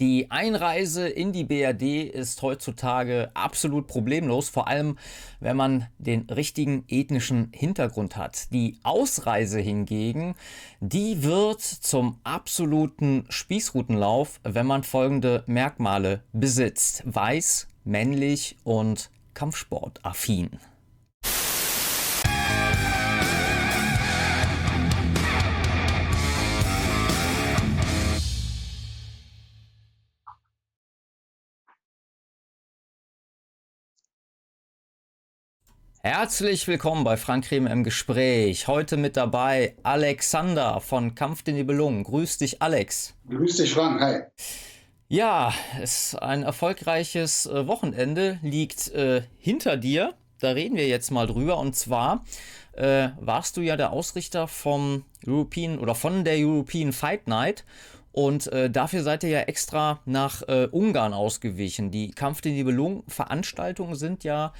Die Einreise in die BRD ist heutzutage absolut problemlos, vor allem wenn man den richtigen ethnischen Hintergrund hat. Die Ausreise hingegen, die wird zum absoluten Spießrutenlauf, wenn man folgende Merkmale besitzt. Weiß, männlich und Kampfsportaffin. Herzlich willkommen bei Frank Kreme im Gespräch. Heute mit dabei Alexander von Kampf den Nibelungen. Grüß dich, Alex. Grüß dich, Frank. Hi. Ja, es ein erfolgreiches äh, Wochenende liegt äh, hinter dir. Da reden wir jetzt mal drüber. Und zwar äh, warst du ja der Ausrichter vom European oder von der European Fight Night. Und äh, dafür seid ihr ja extra nach äh, Ungarn ausgewichen. Die Kampf den Nibelungen Veranstaltungen sind ja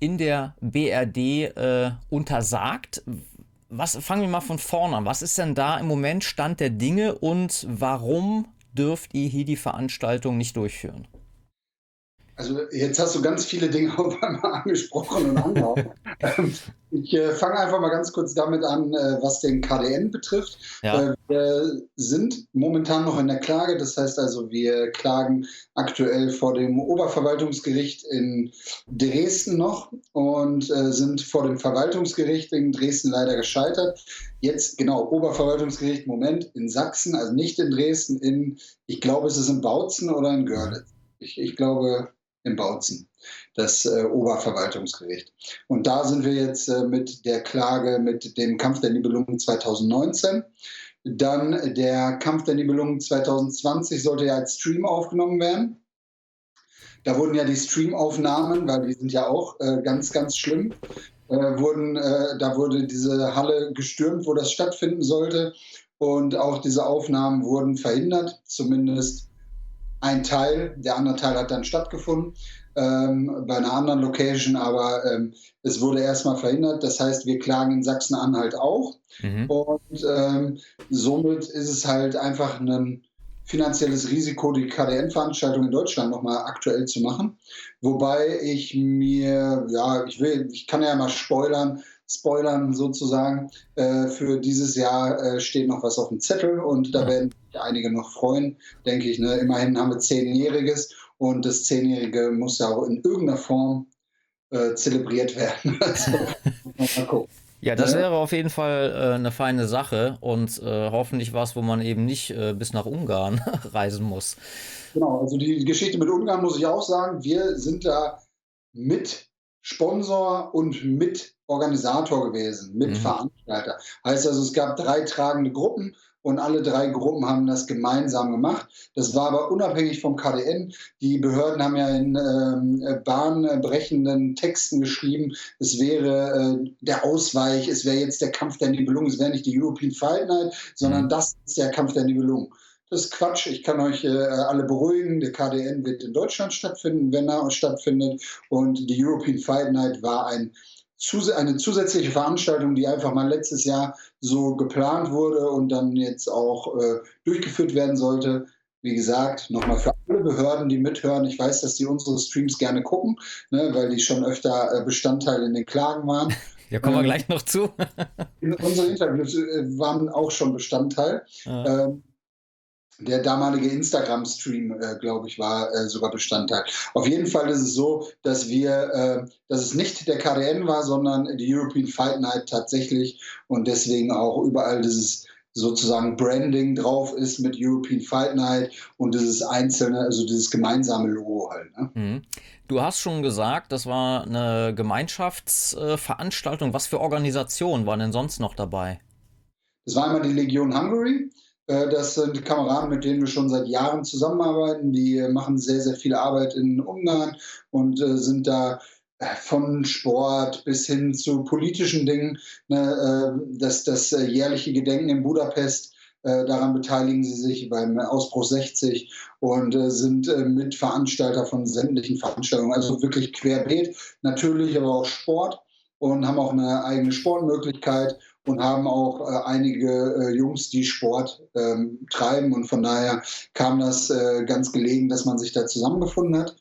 in der BRD äh, untersagt. Was, fangen wir mal von vorne an. Was ist denn da im Moment Stand der Dinge und warum dürft ihr hier die Veranstaltung nicht durchführen? Also jetzt hast du ganz viele Dinge auf einmal angesprochen und angehauen. Ähm, ich äh, fange einfach mal ganz kurz damit an, äh, was den KDN betrifft. Ja. Äh, wir sind momentan noch in der Klage. Das heißt also, wir klagen aktuell vor dem Oberverwaltungsgericht in Dresden noch und äh, sind vor dem Verwaltungsgericht in Dresden leider gescheitert. Jetzt, genau, Oberverwaltungsgericht, Moment, in Sachsen, also nicht in Dresden, in, ich glaube, es ist in Bautzen oder in Görlitz. Ich, ich glaube, in Bautzen, das äh, Oberverwaltungsgericht. Und da sind wir jetzt äh, mit der Klage mit dem Kampf der Nibelungen 2019. Dann der Kampf der Nibelungen 2020 sollte ja als Stream aufgenommen werden. Da wurden ja die Streamaufnahmen, weil die sind ja auch äh, ganz, ganz schlimm, äh, wurden, äh, da wurde diese Halle gestürmt, wo das stattfinden sollte. Und auch diese Aufnahmen wurden verhindert, zumindest ein Teil, der andere Teil hat dann stattgefunden ähm, bei einer anderen Location, aber ähm, es wurde erstmal verhindert. Das heißt, wir klagen in Sachsen-Anhalt auch. Mhm. Und ähm, somit ist es halt einfach ein finanzielles Risiko, die KDN-Veranstaltung in Deutschland nochmal aktuell zu machen. Wobei ich mir, ja, ich will, ich kann ja mal spoilern, spoilern sozusagen. Äh, für dieses Jahr äh, steht noch was auf dem Zettel und da werden sich einige noch freuen, denke ich. Ne? Immerhin haben wir Zehnjähriges und das Zehnjährige muss ja auch in irgendeiner Form äh, zelebriert werden. also, mal gucken. Ja, das wäre auf jeden Fall äh, eine feine Sache und äh, hoffentlich was, wo man eben nicht äh, bis nach Ungarn reisen muss. Genau, also die Geschichte mit Ungarn muss ich auch sagen, wir sind da mit Sponsor und Mitorganisator gewesen, Mitveranstalter. Mhm. Heißt also, es gab drei tragende Gruppen und alle drei Gruppen haben das gemeinsam gemacht. Das war aber unabhängig vom KDN. Die Behörden haben ja in ähm, bahnbrechenden Texten geschrieben, es wäre äh, der Ausweich, es wäre jetzt der Kampf der Nibelungen, es wäre nicht die European Fight Night, sondern mhm. das ist der Kampf der Nibelungen. Das ist Quatsch. Ich kann euch äh, alle beruhigen. Der KDN wird in Deutschland stattfinden, wenn er stattfindet. Und die European Fight Night war ein, eine zusätzliche Veranstaltung, die einfach mal letztes Jahr so geplant wurde und dann jetzt auch äh, durchgeführt werden sollte. Wie gesagt, nochmal für alle Behörden, die mithören. Ich weiß, dass die unsere Streams gerne gucken, ne, weil die schon öfter äh, Bestandteil in den Klagen waren. Ja, kommen wir ähm, gleich noch zu. unsere Interviews äh, waren auch schon Bestandteil. Ja. Ähm, der damalige Instagram-Stream, äh, glaube ich, war äh, sogar Bestandteil. Auf jeden Fall ist es so, dass wir, äh, dass es nicht der KDN war, sondern die European Fight Night tatsächlich und deswegen auch überall dieses sozusagen Branding drauf ist mit European Fight Night und dieses einzelne, also dieses gemeinsame Logo halt. Ne? Mhm. Du hast schon gesagt, das war eine Gemeinschaftsveranstaltung. Was für Organisationen waren denn sonst noch dabei? Das war einmal die Legion Hungary, das sind Kameraden, mit denen wir schon seit Jahren zusammenarbeiten. Die machen sehr, sehr viel Arbeit in Ungarn und äh, sind da äh, von Sport bis hin zu politischen Dingen. Ne, das, das jährliche Gedenken in Budapest, daran beteiligen sie sich beim Ausbruch 60 und sind Mitveranstalter von sämtlichen Veranstaltungen. Also wirklich querbeet, natürlich aber auch Sport. und haben auch eine eigene Sportmöglichkeit und haben auch äh, einige äh, Jungs, die Sport ähm, treiben. Und von daher kam das äh, ganz gelegen, dass man sich da zusammengefunden hat.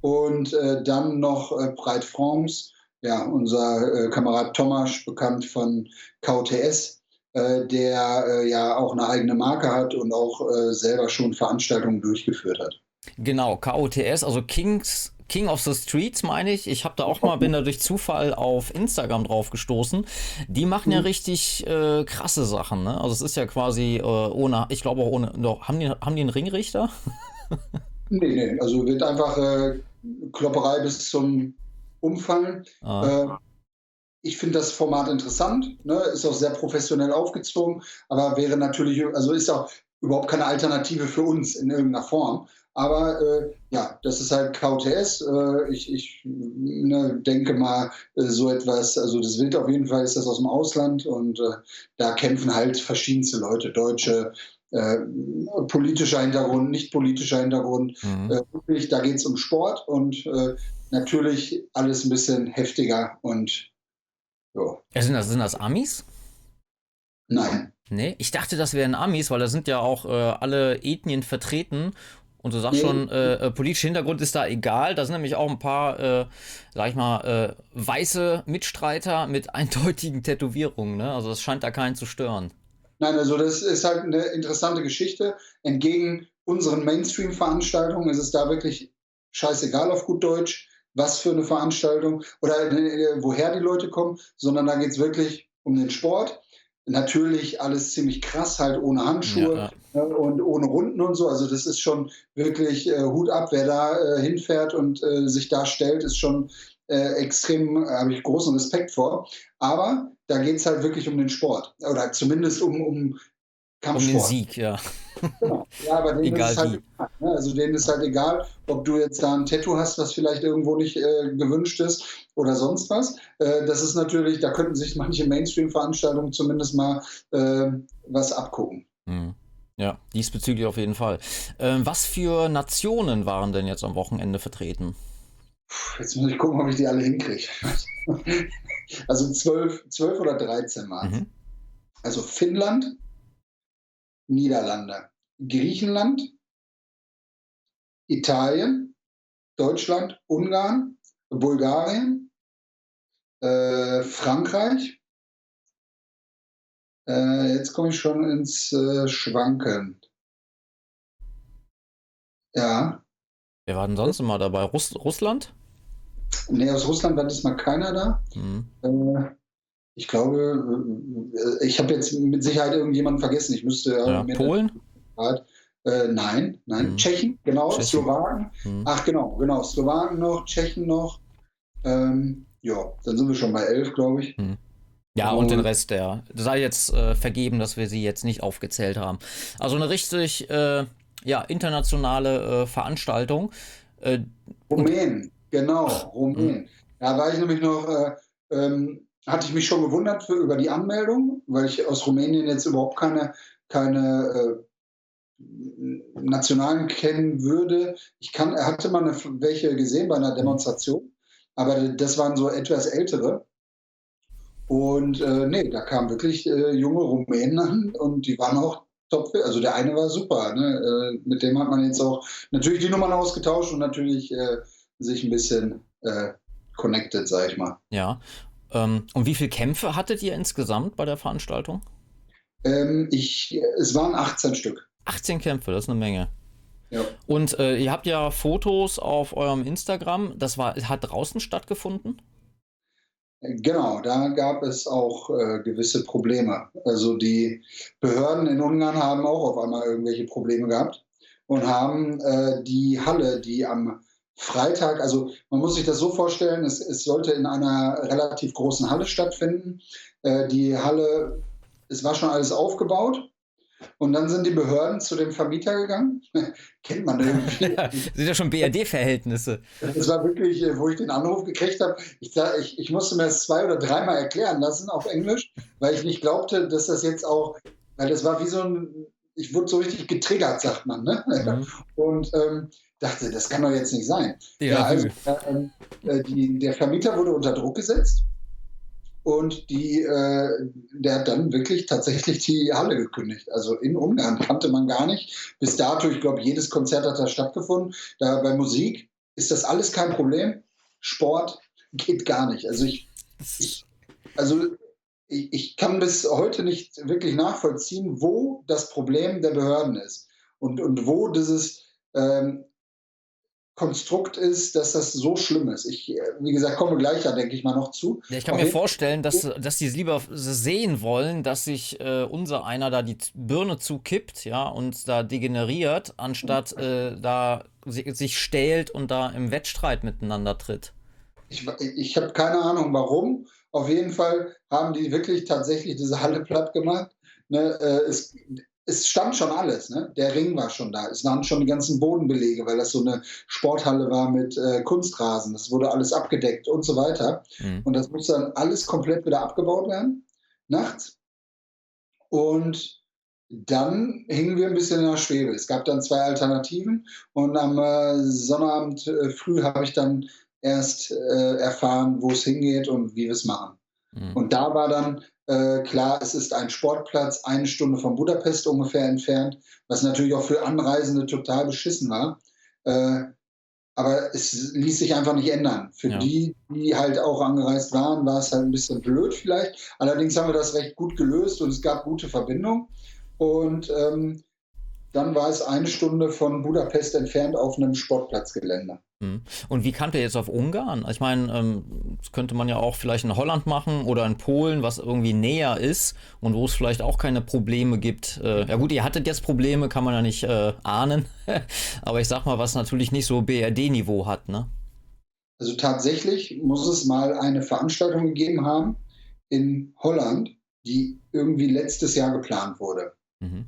Und äh, dann noch äh, Breit France, ja, unser äh, Kamerad Thomas, bekannt von KTS, der ja auch eine eigene Marke hat und auch selber schon Veranstaltungen durchgeführt hat. Genau, KOTS, also Kings King of the Streets, meine ich. Ich habe da auch mal, bin da durch Zufall auf Instagram drauf gestoßen. Die machen ja mhm. richtig äh, krasse Sachen, ne? Also es ist ja quasi äh, ohne, ich glaube auch ohne, doch, haben die, haben die einen Ringrichter? nee, nee, also wird einfach äh, Klopperei bis zum Umfallen. Ah. Äh, ich finde das Format interessant, ne? ist auch sehr professionell aufgezogen, aber wäre natürlich, also ist auch überhaupt keine Alternative für uns in irgendeiner Form. Aber äh, ja, das ist halt KTS. Äh, ich, ich ne, denke mal, äh, so etwas, also das Wild auf jeden Fall ist das aus dem Ausland und äh, da kämpfen halt verschiedenste Leute, Deutsche, äh, politischer Hintergrund, nicht politischer Hintergrund. Mhm. Äh, da geht es um Sport und natürlich alles ein bisschen heftiger und so. Ja, sind, das, sind das Amis? Nein. Nee, ich dachte, das wären Amis, weil da sind ja auch äh, alle Ethnien vertreten und du sagst schon, äh, äh, politischer Hintergrund ist da egal. Da sind nämlich auch ein paar, äh, sag ich mal, äh, weiße Mitstreiter mit eindeutigen Tätowierungen. Ne? Also das scheint da keinen zu stören. Nein, also das ist halt eine interessante Geschichte. Entgegen unseren Mainstream-Veranstaltungen ist es da wirklich scheißegal auf gut Deutsch, was für eine Veranstaltung oder äh, woher die Leute kommen, sondern da geht es wirklich um den Sport natürlich alles ziemlich krass, halt ohne Handschuhe ja. Ne, und ohne Runden und so. Also das ist schon wirklich äh, Hut ab, wer da äh, hinfährt und äh, sich da stellt, ist schon äh, extrem, habe ich großen Respekt vor. Aber da geht es halt wirklich um den Sport oder zumindest um, um Kampfsport. Um den Sieg, ja. Genau. Ja, aber denen egal ist halt egal, ne? Also denen ist halt egal, ob du jetzt da ein Tattoo hast, was vielleicht irgendwo nicht äh, gewünscht ist oder sonst was. Äh, das ist natürlich, da könnten sich manche Mainstream-Veranstaltungen zumindest mal äh, was abgucken. Mhm. Ja, diesbezüglich auf jeden Fall. Ähm, was für Nationen waren denn jetzt am Wochenende vertreten? Jetzt muss ich gucken, ob ich die alle hinkriege. also zwölf, zwölf oder dreizehn waren mhm. Also Finnland, Niederlande, Griechenland, Italien, Deutschland, Ungarn, Bulgarien, äh, Frankreich. Äh, jetzt komme ich schon ins äh, Schwanken. Ja. Wer war denn sonst immer dabei? Russ Russland? Nee, aus Russland war diesmal keiner da. Mhm. Äh, ich glaube, äh, ich habe jetzt mit Sicherheit irgendjemanden vergessen. Ich müsste. Ja, Polen? Äh, nein, nein. Mhm. Tschechen, genau. Tschechen. Slowaken. Mhm. Ach, genau, genau. Slowaken noch, Tschechen noch. Ähm, ja, dann sind wir schon bei elf, glaube ich. Mhm. Ja, und, und, den Rest, der sei jetzt äh, vergeben, dass wir sie jetzt nicht aufgezählt haben. Also eine richtig äh, ja, internationale äh, Veranstaltung. Äh, Rumänen, genau, Rumänen. Mhm. Da war ich nämlich noch ähm, hatte ich mich schon gewundert für, über die Anmeldung, weil ich aus Rumänien jetzt überhaupt keine, keine äh, Nationalen kennen würde. Ich kann, hatte mal eine, welche gesehen bei einer Demonstration, aber das waren so etwas ältere. Und äh, nee, da kamen wirklich äh, junge Rumänen an und die waren auch top. Also der eine war super. Ne? Äh, mit dem hat man jetzt auch natürlich die Nummern ausgetauscht und natürlich äh, sich ein bisschen äh, connected, sag ich mal. Ja, und wie viele Kämpfe hattet ihr insgesamt bei der Veranstaltung? Ähm, ich, es waren 18 Stück. 18 Kämpfe, das ist eine Menge. Ja. Und äh, ihr habt ja Fotos auf eurem Instagram. Das war, hat draußen stattgefunden? Genau, da gab es auch äh, gewisse Probleme. Also die Behörden in Ungarn haben auch auf einmal irgendwelche Probleme gehabt und haben äh, die Halle, die am Freitag, also man muss sich das so vorstellen, es, es sollte in einer relativ großen Halle stattfinden. Äh, die Halle, es war schon alles aufgebaut. Und dann sind die Behörden zu dem Vermieter gegangen. Kennt man irgendwie. sind ja schon BRD-Verhältnisse. Das war wirklich, äh, wo ich den Anruf gekriegt habe. Ich, ich, ich musste mir das zwei oder dreimal erklären lassen auf Englisch, weil ich nicht glaubte, dass das jetzt auch, weil das war wie so ein, ich wurde so richtig getriggert, sagt man. Ne? Mhm. Und ähm, dachte, das kann doch jetzt nicht sein. Ja, ja also äh, äh, die, der Vermieter wurde unter Druck gesetzt und die, äh, der hat dann wirklich tatsächlich die Halle gekündigt. Also in Ungarn kannte man gar nicht. Bis dato, ich glaube, jedes Konzert hat da stattgefunden. Da bei Musik ist das alles kein Problem. Sport geht gar nicht. Also ich, ich also ich, ich kann bis heute nicht wirklich nachvollziehen, wo das Problem der Behörden ist und, und wo dieses ähm, Konstrukt ist, dass das so schlimm ist. Ich, wie gesagt, komme gleich da, denke ich mal, noch zu. Ja, ich kann Auf mir vorstellen, dass, dass die es lieber sehen wollen, dass sich äh, unser einer da die Birne zukippt, ja, und da degeneriert, anstatt äh, da sich stählt und da im Wettstreit miteinander tritt. Ich, ich habe keine Ahnung, warum. Auf jeden Fall haben die wirklich tatsächlich diese Halle platt gemacht. Ne, äh, es, es stand schon alles. Ne? Der Ring war schon da. Es waren schon die ganzen Bodenbelege, weil das so eine Sporthalle war mit äh, Kunstrasen. Das wurde alles abgedeckt und so weiter. Mhm. Und das musste dann alles komplett wieder abgebaut werden, nachts. Und dann hingen wir ein bisschen in der Schwebe. Es gab dann zwei Alternativen und am äh, Sonnabend äh, früh habe ich dann erst äh, erfahren, wo es hingeht und wie wir es machen. Mhm. Und da war dann äh, klar, es ist ein Sportplatz, eine Stunde von Budapest ungefähr entfernt, was natürlich auch für Anreisende total beschissen war. Äh, aber es ließ sich einfach nicht ändern. Für ja. die, die halt auch angereist waren, war es halt ein bisschen blöd vielleicht. Allerdings haben wir das recht gut gelöst und es gab gute Verbindungen. Und ähm, dann war es eine Stunde von Budapest entfernt auf einem Sportplatzgelände. Hm. Und wie kam der jetzt auf Ungarn? Ich meine, ähm, das könnte man ja auch vielleicht in Holland machen oder in Polen, was irgendwie näher ist und wo es vielleicht auch keine Probleme gibt. Äh, ja gut, ihr hattet jetzt Probleme, kann man ja nicht äh, ahnen. Aber ich sag mal, was natürlich nicht so BRD-Niveau hat, ne? Also tatsächlich muss es mal eine Veranstaltung gegeben haben in Holland, die irgendwie letztes Jahr geplant wurde. Mhm.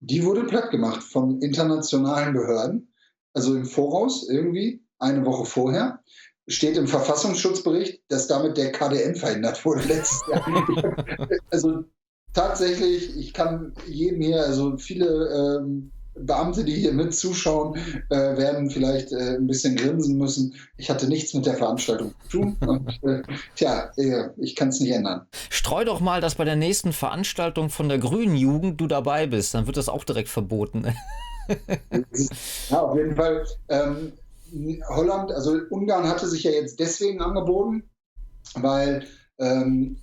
Die wurde platt gemacht von internationalen Behörden, also im Voraus irgendwie, eine Woche vorher. Steht im Verfassungsschutzbericht, dass damit der KDN verhindert wurde letztes Jahr. also tatsächlich, ich kann jedem hier, also viele ähm, Beamte, die hier mit zuschauen, äh, werden vielleicht äh, ein bisschen grinsen müssen. Ich hatte nichts mit der Veranstaltung zu tun. Und, äh, tja, äh, ich kann es nicht ändern. Streu doch mal, dass bei der nächsten Veranstaltung von der Grünen Jugend du dabei bist. Dann wird das auch direkt verboten. ja, auf jeden Fall. Ähm, Holland, also Ungarn hatte sich ja jetzt deswegen angeboten, weil ähm,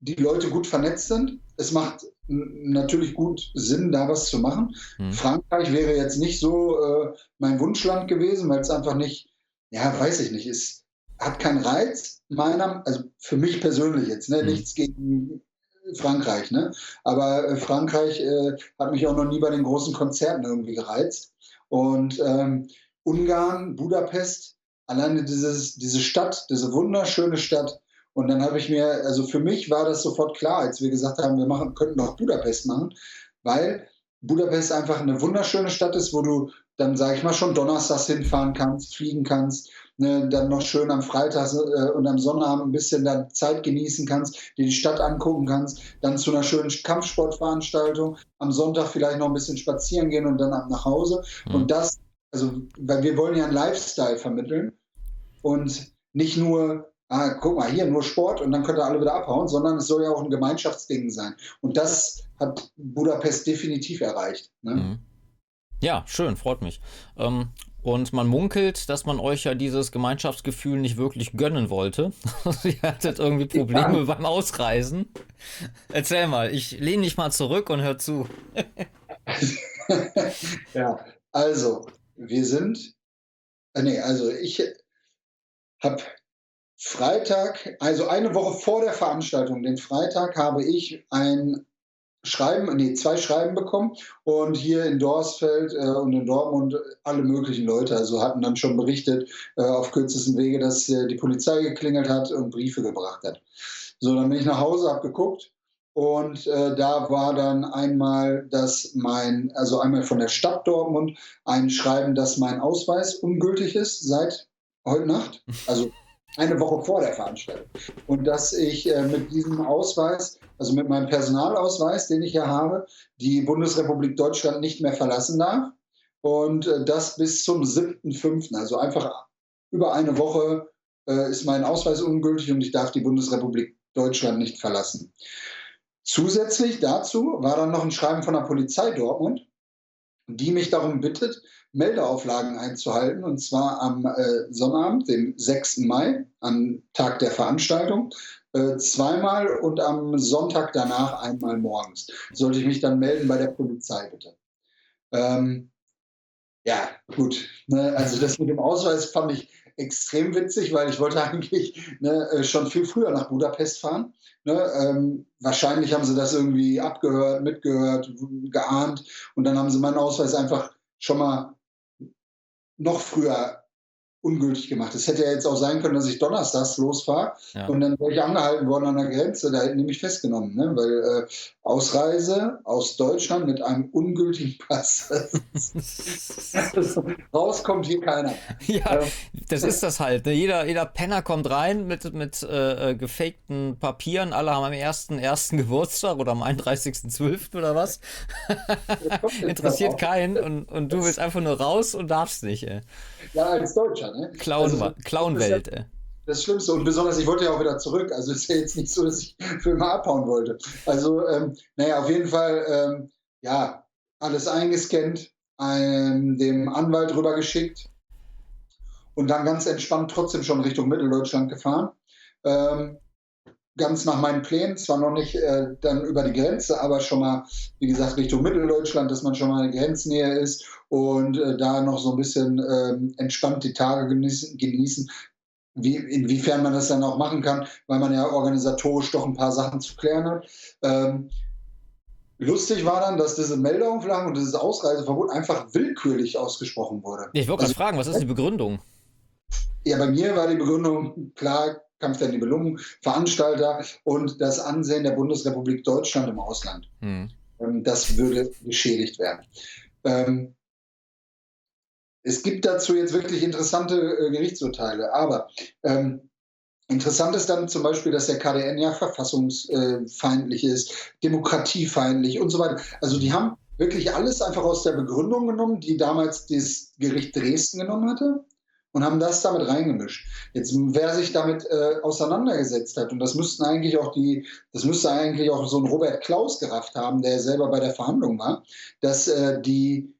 die Leute gut vernetzt sind. Es macht natürlich gut Sinn, da was zu machen. Hm. Frankreich wäre jetzt nicht so äh, mein Wunschland gewesen, weil es einfach nicht, ja, weiß ich nicht, es hat keinen Reiz, meiner, also für mich persönlich jetzt, ne, hm. nichts gegen Frankreich, ne? Aber äh, Frankreich äh, hat mich auch noch nie bei den großen Konzerten irgendwie gereizt. Und ähm, Ungarn, Budapest, alleine dieses, diese Stadt, diese wunderschöne Stadt, und dann habe ich mir, also für mich war das sofort klar, als wir gesagt haben, wir machen, könnten doch Budapest machen, weil Budapest einfach eine wunderschöne Stadt ist, wo du dann, sage ich mal, schon donnerstags hinfahren kannst, fliegen kannst, ne, dann noch schön am Freitag äh, und am Sonnabend ein bisschen dann Zeit genießen kannst, dir die Stadt angucken kannst, dann zu einer schönen Kampfsportveranstaltung, am Sonntag vielleicht noch ein bisschen spazieren gehen und dann ab nach Hause. Mhm. Und das, also, weil wir wollen ja einen Lifestyle vermitteln und nicht nur ah, guck mal, hier nur Sport und dann könnt ihr alle wieder abhauen, sondern es soll ja auch ein Gemeinschaftsding sein. Und das hat Budapest definitiv erreicht. Ne? Mhm. Ja, schön, freut mich. Ähm, und man munkelt, dass man euch ja dieses Gemeinschaftsgefühl nicht wirklich gönnen wollte. Ihr hattet irgendwie Probleme ja. beim Ausreisen. Erzähl mal, ich lehne dich mal zurück und hör zu. ja, also, wir sind, äh, nee, also ich habe Freitag, also eine Woche vor der Veranstaltung, den Freitag, habe ich ein Schreiben, nee, zwei Schreiben bekommen und hier in Dorsfeld äh, und in Dortmund alle möglichen Leute, also hatten dann schon berichtet äh, auf kürzesten Wege, dass äh, die Polizei geklingelt hat und Briefe gebracht hat. So, dann bin ich nach Hause, habe geguckt und äh, da war dann einmal, dass mein, also einmal von der Stadt Dortmund ein Schreiben, dass mein Ausweis ungültig ist seit heute Nacht. Also eine Woche vor der Veranstaltung. Und dass ich äh, mit diesem Ausweis, also mit meinem Personalausweis, den ich ja habe, die Bundesrepublik Deutschland nicht mehr verlassen darf. Und äh, das bis zum 7.5., also einfach über eine Woche äh, ist mein Ausweis ungültig und ich darf die Bundesrepublik Deutschland nicht verlassen. Zusätzlich dazu war dann noch ein Schreiben von der Polizei Dortmund, die mich darum bittet, Meldeauflagen einzuhalten, und zwar am äh, Sonnabend, dem 6. Mai, am Tag der Veranstaltung, äh, zweimal und am Sonntag danach einmal morgens. Sollte ich mich dann melden bei der Polizei, bitte. Ähm, ja, gut. Ne, also das mit dem Ausweis fand ich extrem witzig, weil ich wollte eigentlich ne, äh, schon viel früher nach Budapest fahren. Ne, ähm, wahrscheinlich haben sie das irgendwie abgehört, mitgehört, geahnt und dann haben sie meinen Ausweis einfach schon mal noch früher ungültig gemacht. Es hätte ja jetzt auch sein können, dass ich donnerstags losfahre ja. und dann wäre ich angehalten worden an der Grenze. Da hätten die mich festgenommen, ne? weil äh, Ausreise aus Deutschland mit einem ungültigen Pass. Rauskommt hier keiner. Ja, ähm, das ist das halt. Ne? Jeder, jeder Penner kommt rein mit, mit äh, äh gefakten Papieren. Alle haben am 1.1. Geburtstag oder am 31.12. oder was. Interessiert keinen und, und du willst einfach nur raus und darfst nicht. Ey. Ja, als Deutscher. Ne? Clown, also, Clownwelt. Das, ja das Schlimmste. Und besonders, ich wollte ja auch wieder zurück. Also ist ja jetzt nicht so, dass ich für immer abhauen wollte. Also, ähm, naja, auf jeden Fall, ähm, ja, alles eingescannt, ähm, dem Anwalt rübergeschickt und dann ganz entspannt trotzdem schon Richtung Mitteldeutschland gefahren. Ähm, ganz nach meinen Plänen, zwar noch nicht äh, dann über die Grenze, aber schon mal, wie gesagt, Richtung Mitteldeutschland, dass man schon mal in der Grenznähe ist und äh, da noch so ein bisschen äh, entspannt die Tage genießen, genießen. Wie, inwiefern man das dann auch machen kann, weil man ja organisatorisch doch ein paar Sachen zu klären hat. Ähm, Lustig war dann, dass diese Meldeauflagen und dieses Ausreiseverbot einfach willkürlich ausgesprochen wurde. Ich wollte also, fragen, was ist die Begründung? Ja, bei mir war die Begründung klar, Kampf der Nibelungen, Veranstalter und das Ansehen der Bundesrepublik Deutschland im Ausland. Hm. Ähm, das würde geschädigt werden. Ähm, es gibt dazu jetzt wirklich interessante äh, Gerichtsurteile, aber ähm, interessant ist dann zum Beispiel, dass der KDN ja verfassungsfeindlich ist, demokratiefeindlich und so weiter. Also die haben wirklich alles einfach aus der Begründung genommen, die damals das Gericht Dresden genommen hatte und haben das damit reingemischt. Jetzt, wer sich damit äh, auseinandergesetzt hat, und das müssten eigentlich auch die, das müsste eigentlich auch so ein Robert Klaus gerafft haben, der selber bei der Verhandlung war, dass äh, die,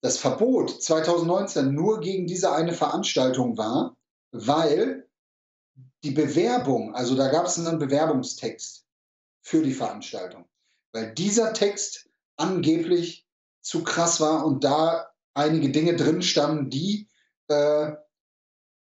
das Verbot 2019 nur gegen diese eine Veranstaltung war, weil die Bewerbung, also da gab es einen Bewerbungstext für die Veranstaltung, weil dieser Text angeblich zu krass war und da einige Dinge drin standen, die äh,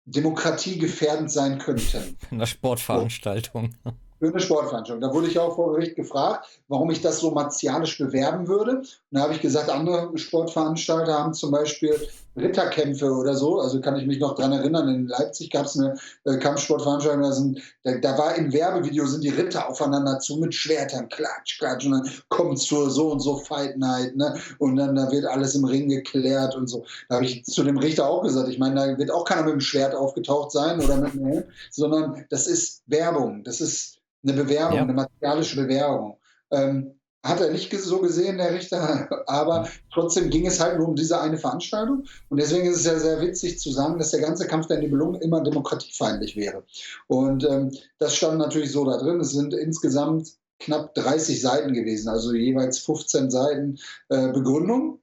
demokratiegefährdend sein könnten. In der Sportveranstaltung. Für eine Sportveranstaltung. Da wurde ich auch vor Gericht gefragt, warum ich das so martialisch bewerben würde. Und da habe ich gesagt, andere Sportveranstalter haben zum Beispiel Ritterkämpfe oder so. Also kann ich mich noch daran erinnern, in Leipzig gab es eine äh, Kampfsportveranstaltung, da, sind, da, da, war im Werbevideo sind die Ritter aufeinander zu mit Schwertern, klatsch, klatsch, und dann kommt zur so und so Fight Night, ne? Und dann da wird alles im Ring geklärt und so. Da habe ich zu dem Richter auch gesagt, ich meine, da wird auch keiner mit dem Schwert aufgetaucht sein oder mit einem Helm, sondern das ist Werbung, das ist eine Bewerbung, ja. eine materialische Bewerbung. Ähm, hat er nicht so gesehen, der Richter, aber trotzdem ging es halt nur um diese eine Veranstaltung. Und deswegen ist es ja sehr witzig zu sagen, dass der ganze Kampf der Nibelungen immer demokratiefeindlich wäre. Und ähm, das stand natürlich so da drin. Es sind insgesamt knapp 30 Seiten gewesen, also jeweils 15 Seiten äh, Begründung.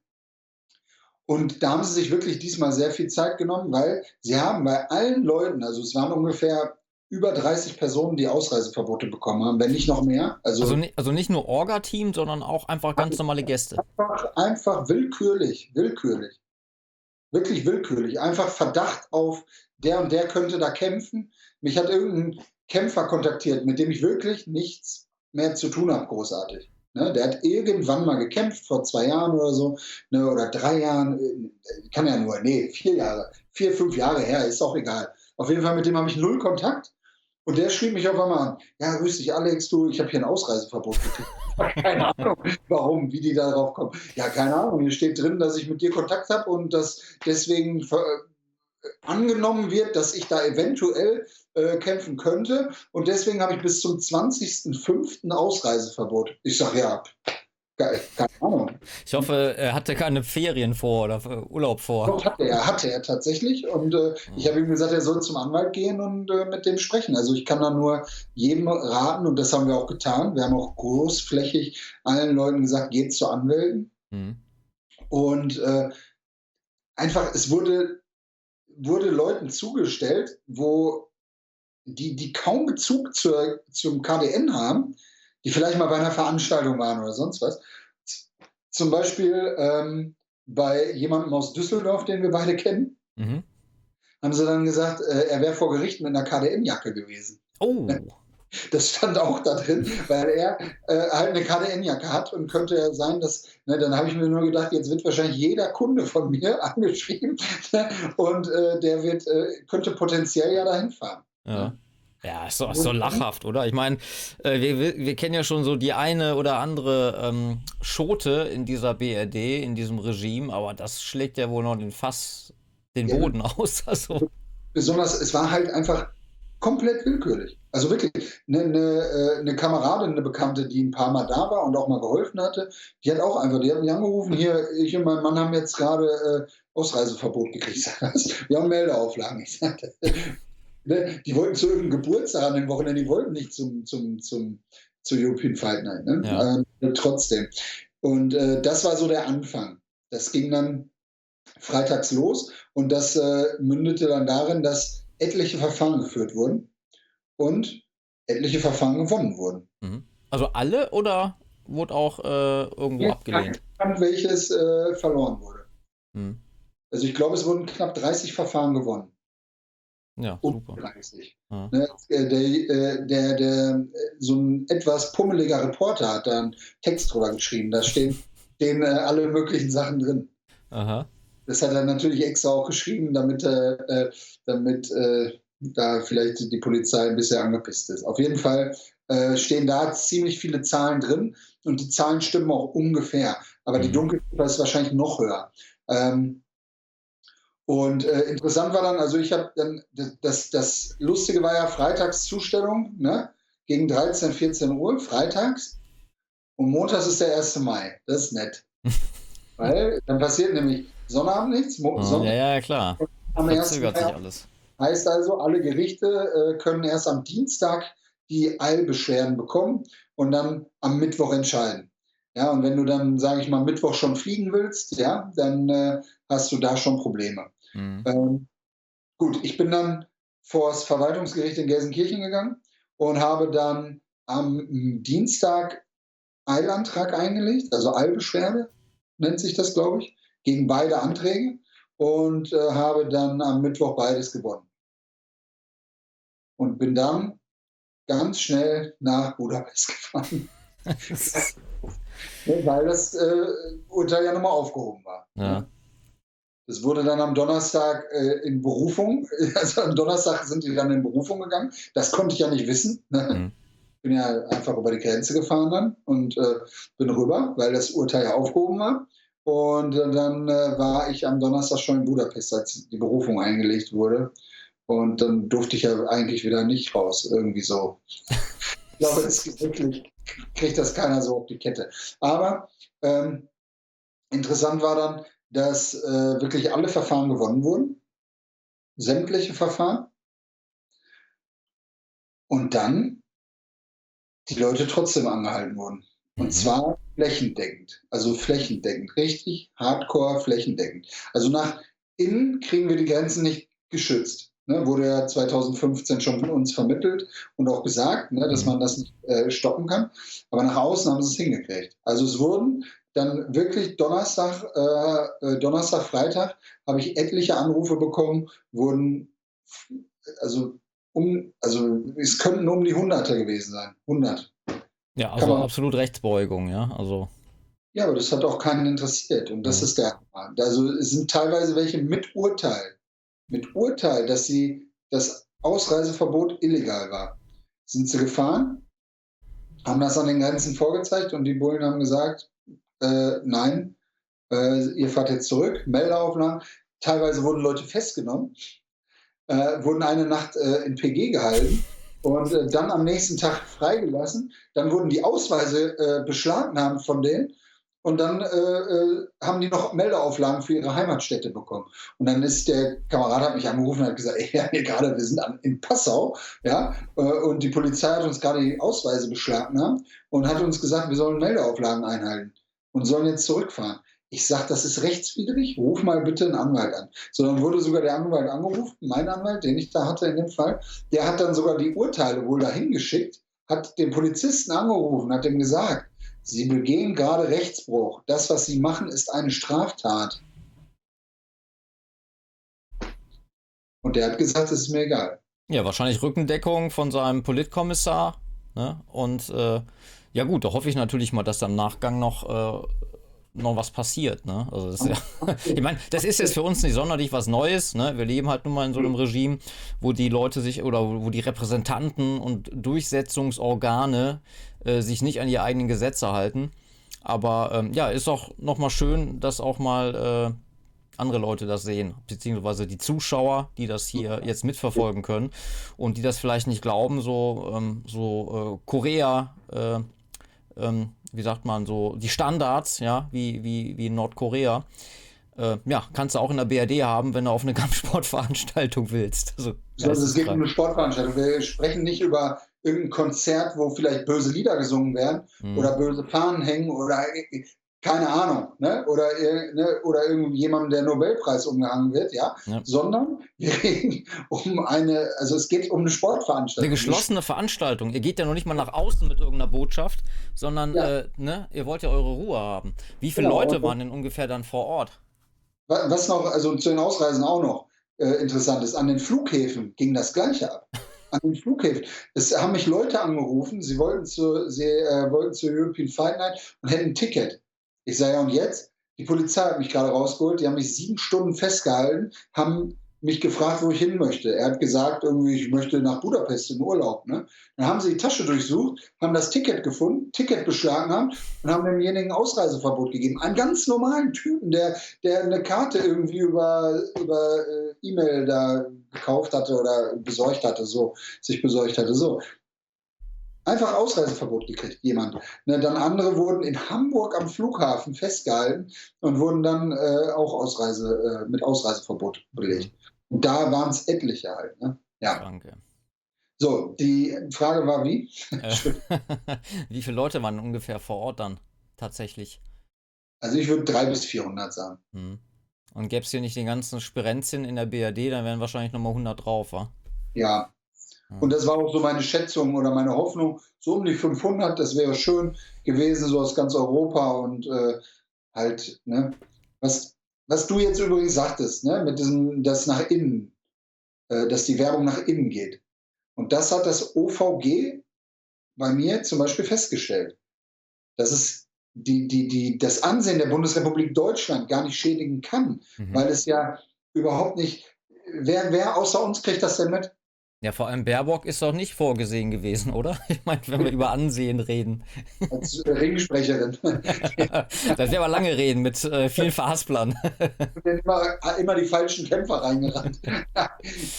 Und da haben sie sich wirklich diesmal sehr viel Zeit genommen, weil sie haben bei allen Leuten, also es waren ungefähr über 30 Personen, die Ausreiseverbote bekommen haben, wenn nicht noch mehr. Also, also, also nicht nur Orga-Team, sondern auch einfach ganz normale Gäste. Einfach, einfach willkürlich, willkürlich. Wirklich willkürlich. Einfach Verdacht auf, der und der könnte da kämpfen. Mich hat irgendein Kämpfer kontaktiert, mit dem ich wirklich nichts mehr zu tun habe, großartig. Ne, der hat irgendwann mal gekämpft, vor zwei Jahren oder so, ne, oder drei Jahren, äh, kann ja nur, nee, vier Jahre, vier, fünf Jahre her, ist auch egal. Auf jeden Fall, mit dem habe ich null Kontakt. Und der schrieb mich auf einmal an. Ja, grüß dich, Alex, du, ich habe hier ein Ausreiseverbot gekriegt. keine Ahnung, warum, wie die darauf kommen. Ja, keine Ahnung. Hier steht drin, dass ich mit dir Kontakt habe und dass deswegen äh, angenommen wird, dass ich da eventuell äh, kämpfen könnte. Und deswegen habe ich bis zum 20.05. Ausreiseverbot. Ich sage ja, keine Ahnung. Ich hoffe, er hatte keine Ferien vor oder Urlaub vor. Doch, hatte er, hatte er tatsächlich. Und äh, ich habe ihm gesagt, er soll zum Anwalt gehen und äh, mit dem sprechen. Also ich kann da nur jedem raten, und das haben wir auch getan. Wir haben auch großflächig allen Leuten gesagt, geht zu Anwälten. Mhm. Und äh, einfach, es wurde, wurde Leuten zugestellt, wo die, die kaum Bezug zur, zum KDN haben, die vielleicht mal bei einer Veranstaltung waren oder sonst was. Zum Beispiel ähm, bei jemandem aus Düsseldorf, den wir beide kennen, mhm. haben sie dann gesagt, äh, er wäre vor Gericht mit einer KDN-Jacke gewesen. Oh. Das stand auch da drin, weil er äh, halt eine KDN-Jacke hat und könnte sein, dass, ne, dann habe ich mir nur gedacht, jetzt wird wahrscheinlich jeder Kunde von mir angeschrieben ne, und äh, der wird, äh, könnte potenziell ja dahin fahren. Ja. Ja, ist ist doch lachhaft, oder? Ich meine, äh, wir, wir kennen ja schon so die eine oder andere ähm, Schote in dieser BRD, in diesem Regime, aber das schlägt ja wohl noch den Fass, den ja. Boden aus. Also. Besonders, es war halt einfach komplett willkürlich. Also wirklich, eine, eine, äh, eine, Kameradin, eine Bekannte, die ein paar Mal da war und auch mal geholfen hatte, die hat auch einfach, die hat mich angerufen, hier, ich und mein Mann haben jetzt gerade äh, Ausreiseverbot gekriegt. Wir haben Meldeauflagen. Ich sagte, Ne? Die wollten zu irgendeinem Geburtstag an dem Wochenende, die wollten nicht zum, zum, zum, zur European Fight Night. Ne? Ja. Äh, trotzdem. Und äh, das war so der Anfang. Das ging dann freitags los und das äh, mündete dann darin, dass etliche Verfahren geführt wurden und etliche Verfahren gewonnen wurden. Mhm. Also alle oder wurde auch äh, irgendwo ja, abgelehnt? Welches äh, verloren wurde. Mhm. Also ich glaube, es wurden knapp 30 Verfahren gewonnen. Ja, super. Ja. Ne, äh, der, äh, der, der, äh, so ein etwas pummeliger Reporter hat da einen Text drüber geschrieben. Da stehen, stehen alle möglichen Sachen drin. Aha. Das hat er natürlich extra auch geschrieben, damit, äh, damit äh, da vielleicht die Polizei ein bisschen angepisst ist. Auf jeden Fall äh, stehen da ziemlich viele Zahlen drin und die Zahlen stimmen auch ungefähr. Aber mhm. die Dunkelziffer ist wahrscheinlich noch höher. Ähm, und äh, interessant war dann, also ich habe dann, das, das Lustige war ja Freitagszustellung, ne? Gegen 13, 14 Uhr, freitags. Und montags ist der 1. Mai. Das ist nett. Weil dann passiert nämlich Sonnabend nichts. Mo Sonntag, ja, ja, klar. Am Verzögert sich alles. Heißt also, alle Gerichte äh, können erst am Dienstag die Eilbeschwerden bekommen und dann am Mittwoch entscheiden. Ja, und wenn du dann, sage ich mal, Mittwoch schon fliegen willst, ja, dann äh, hast du da schon Probleme. Mhm. Ähm, gut, ich bin dann vor das Verwaltungsgericht in Gelsenkirchen gegangen und habe dann am Dienstag Eilantrag eingelegt, also Eilbeschwerde nennt sich das, glaube ich, gegen beide Anträge und äh, habe dann am Mittwoch beides gewonnen. Und bin dann ganz schnell nach Budapest gefahren. Weil das äh, Urteil ja nochmal aufgehoben war. Ja. Das wurde dann am Donnerstag äh, in Berufung, also am Donnerstag sind die dann in Berufung gegangen. Das konnte ich ja nicht wissen. Ne? Mhm. Bin ja einfach über die Grenze gefahren dann und äh, bin rüber, weil das Urteil ja aufgehoben war. Und äh, dann äh, war ich am Donnerstag schon in Budapest, als die Berufung eingelegt wurde. Und dann durfte ich ja eigentlich wieder nicht raus, irgendwie so. ich glaube, es wirklich kriegt das keiner so auf die Kette. Aber ähm, interessant war dann, dass äh, wirklich alle Verfahren gewonnen wurden, sämtliche Verfahren. Und dann die Leute trotzdem angehalten wurden. Und mhm. zwar flächendeckend, also flächendeckend, richtig hardcore flächendeckend. Also nach innen kriegen wir die Grenzen nicht geschützt. Ne, wurde ja 2015 schon von uns vermittelt und auch gesagt, ne, dass mhm. man das nicht äh, stoppen kann. Aber nach außen haben sie es hingekriegt. Also es wurden dann wirklich Donnerstag, äh, äh, Donnerstag, Freitag habe ich etliche Anrufe bekommen, wurden, also um, also es könnten um die Hunderte gewesen sein. 100. Ja, also man, absolut Rechtsbeugung, ja, also. Ja, aber das hat auch keinen interessiert und das ja. ist der, also es sind teilweise welche mit Urteil, mit Urteil, dass sie, das Ausreiseverbot illegal war. Sind sie gefahren, haben das an den Grenzen vorgezeigt und die Bullen haben gesagt, äh, nein, äh, ihr fahrt jetzt zurück, Meldeaufnahmen. Teilweise wurden Leute festgenommen, äh, wurden eine Nacht äh, in PG gehalten und äh, dann am nächsten Tag freigelassen. Dann wurden die Ausweise äh, beschlagnahmt von denen und dann haben die noch Meldeauflagen für ihre Heimatstädte bekommen. Und dann ist der Kamerad hat mich angerufen und hat gesagt, ey, ja, gerade, wir sind in Passau, ja, und die Polizei hat uns gerade die Ausweise beschlagnahmt und hat uns gesagt, wir sollen Meldeauflagen einhalten und sollen jetzt zurückfahren. Ich sage, das ist rechtswidrig, ruf mal bitte einen Anwalt an. So, dann wurde sogar der Anwalt angerufen, mein Anwalt, den ich da hatte in dem Fall, der hat dann sogar die Urteile wohl dahin geschickt, hat den Polizisten angerufen, hat ihm gesagt, Sie begehen gerade Rechtsbruch. Das, was Sie machen, ist eine Straftat. Und der hat gesagt, es ist mir egal. Ja, wahrscheinlich Rückendeckung von seinem Politkommissar. Ne? Und äh, ja gut, da hoffe ich natürlich mal, dass da im Nachgang noch äh, noch was passiert. Ne? Also ja, ich meine, das ist jetzt für uns nicht sonderlich was Neues. Ne? Wir leben halt nun mal in so einem Regime, wo die Leute sich oder wo die Repräsentanten und Durchsetzungsorgane äh, sich nicht an die eigenen Gesetze halten. Aber ähm, ja, ist auch nochmal schön, dass auch mal äh, andere Leute das sehen, beziehungsweise die Zuschauer, die das hier jetzt mitverfolgen können und die das vielleicht nicht glauben, so, ähm, so äh, Korea äh, ähm, wie sagt man, so die Standards, ja, wie, wie, wie in Nordkorea. Äh, ja, kannst du auch in der BRD haben, wenn du auf eine Kampfsportveranstaltung willst. Also, also es geht um eine Sportveranstaltung. Wir sprechen nicht über irgendein Konzert, wo vielleicht böse Lieder gesungen werden hm. oder böse Fahnen hängen oder keine Ahnung, ne? oder, ne? oder irgendjemandem der Nobelpreis umgehangen wird, ja? ja, sondern wir reden um eine, also es geht um eine Sportveranstaltung. Eine geschlossene Veranstaltung. Ihr geht ja noch nicht mal nach außen mit irgendeiner Botschaft, sondern ja. äh, ne? ihr wollt ja eure Ruhe haben. Wie viele genau. Leute waren denn ungefähr dann vor Ort? Was noch, also zu den Ausreisen auch noch äh, interessant ist, an den Flughäfen ging das Gleiche ab. An den Flughäfen. Es haben mich Leute angerufen, sie wollten, zu, sie, äh, wollten zur European Fight Night und hätten ein Ticket. Ich sage, ja, und jetzt? Die Polizei hat mich gerade rausgeholt, die haben mich sieben Stunden festgehalten, haben mich gefragt, wo ich hin möchte. Er hat gesagt, irgendwie, ich möchte nach Budapest in Urlaub. Ne? Dann haben sie die Tasche durchsucht, haben das Ticket gefunden, Ticket beschlagnahmt und haben demjenigen Ausreiseverbot gegeben. Einen ganz normalen Typen, der, der eine Karte irgendwie über, über äh, E-Mail da gekauft hatte oder besorgt hatte, so, sich besorgt hatte. So einfach Ausreiseverbot gekriegt, jemand. Ne, dann andere wurden in Hamburg am Flughafen festgehalten und wurden dann äh, auch Ausreise, äh, mit Ausreiseverbot belegt. Und da waren es etliche halt. Ne? Ja. Danke. So, die Frage war wie? wie viele Leute waren ungefähr vor Ort dann tatsächlich? Also ich würde drei bis 400 sagen. Hm. Und gäbe es hier nicht den ganzen Spirenzien in der BRD, dann wären wahrscheinlich nochmal 100 drauf, wa? Ja, und das war auch so meine Schätzung oder meine Hoffnung, so um die 500, das wäre schön gewesen, so aus ganz Europa und äh, halt, ne, was, was du jetzt übrigens sagtest, ne, mit diesem, das nach innen, äh, dass die Werbung nach innen geht. Und das hat das OVG bei mir zum Beispiel festgestellt, dass es die, die, die, das Ansehen der Bundesrepublik Deutschland gar nicht schädigen kann, mhm. weil es ja überhaupt nicht, wer, wer außer uns kriegt das denn mit? Ja, vor allem Baerbock ist doch nicht vorgesehen gewesen, oder? Ich meine, wenn wir über Ansehen reden. Als Ringsprecherin. das wäre aber lange reden mit äh, vielen Verhasplern. immer, immer die falschen Kämpfer reingerannt.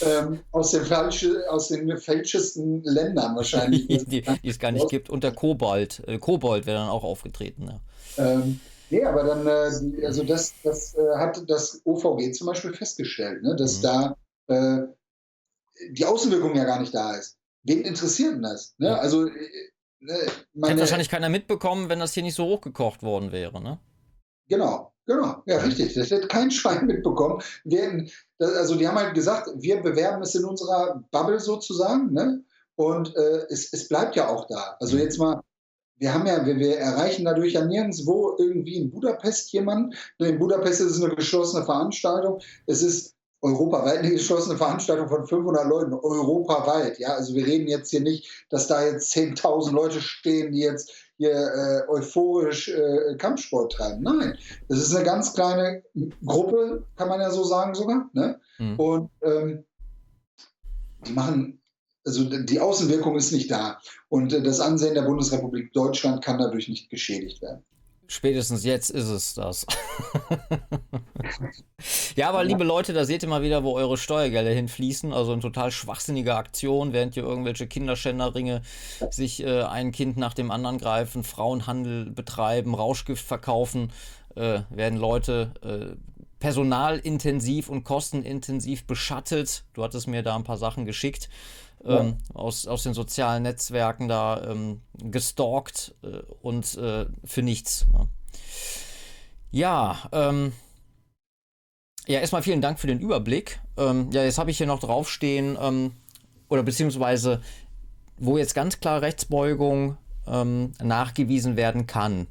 ähm, aus, den falsche, aus den falschesten Ländern wahrscheinlich. die, die, es gar nicht gibt. Unter Kobold. Äh, Kobold wäre dann auch aufgetreten. Ja. Ähm, nee, aber dann, äh, also das, das äh, hat das OVG zum Beispiel festgestellt, ne, dass mhm. da äh, die Außenwirkung ja gar nicht da ist. Wen interessiert denn das? Ne? Also, äh, ne, meine, Hätte wahrscheinlich keiner mitbekommen, wenn das hier nicht so hochgekocht worden wäre, ne? Genau, genau, ja, richtig. Das hätte kein Schwein mitbekommen. Wir, also, die haben halt gesagt, wir bewerben es in unserer Bubble sozusagen, ne? Und äh, es, es bleibt ja auch da. Also, jetzt mal, wir haben ja, wir, wir, erreichen dadurch ja nirgendwo irgendwie in Budapest jemanden. Ne, in Budapest ist es eine geschlossene Veranstaltung. Es ist europaweit eine geschlossene Veranstaltung von 500 Leuten, europaweit. Ja, also wir reden jetzt hier nicht, dass da jetzt 10.000 Leute stehen, die jetzt hier äh, euphorisch äh, Kampfsport treiben. Nein, das ist eine ganz kleine Gruppe, kann man ja so sagen sogar. Ne? Mhm. Und ähm, die machen, also die Außenwirkung ist nicht da. Und äh, das Ansehen der Bundesrepublik Deutschland kann dadurch nicht geschädigt werden. Spätestens jetzt ist es das. ja, aber liebe Leute, da seht ihr mal wieder, wo eure Steuergelder hinfließen. Also eine total schwachsinnige Aktion, während hier irgendwelche Kinderschänderringe sich äh, ein Kind nach dem anderen greifen, Frauenhandel betreiben, Rauschgift verkaufen, äh, werden Leute äh, personalintensiv und kostenintensiv beschattet. Du hattest mir da ein paar Sachen geschickt ähm, aus, aus den sozialen Netzwerken da ähm, gestalkt äh, und äh, für nichts. Ne? Ja, ähm, ja, erstmal vielen Dank für den Überblick. Ähm, ja, jetzt habe ich hier noch draufstehen, ähm, oder beziehungsweise, wo jetzt ganz klar Rechtsbeugung ähm, nachgewiesen werden kann.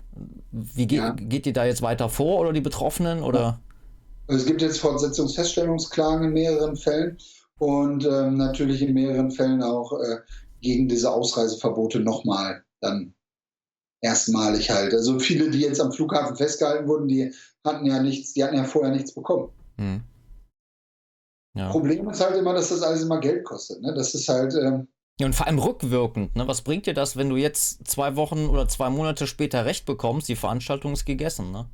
Wie ge ja. geht ihr da jetzt weiter vor oder die Betroffenen? Oder? Es gibt jetzt Fortsetzungsfeststellungsklagen in mehreren Fällen und ähm, natürlich in mehreren Fällen auch äh, gegen diese Ausreiseverbote nochmal dann erstmalig halt. Also viele, die jetzt am Flughafen festgehalten wurden, die hatten ja nichts, die hatten ja vorher nichts bekommen. Hm. Ja. Problem ist halt immer, dass das alles immer Geld kostet. Ne? Das ist halt. Ähm, ja, und vor allem rückwirkend. Ne? Was bringt dir das, wenn du jetzt zwei Wochen oder zwei Monate später Recht bekommst? Die Veranstaltung ist gegessen. Ne?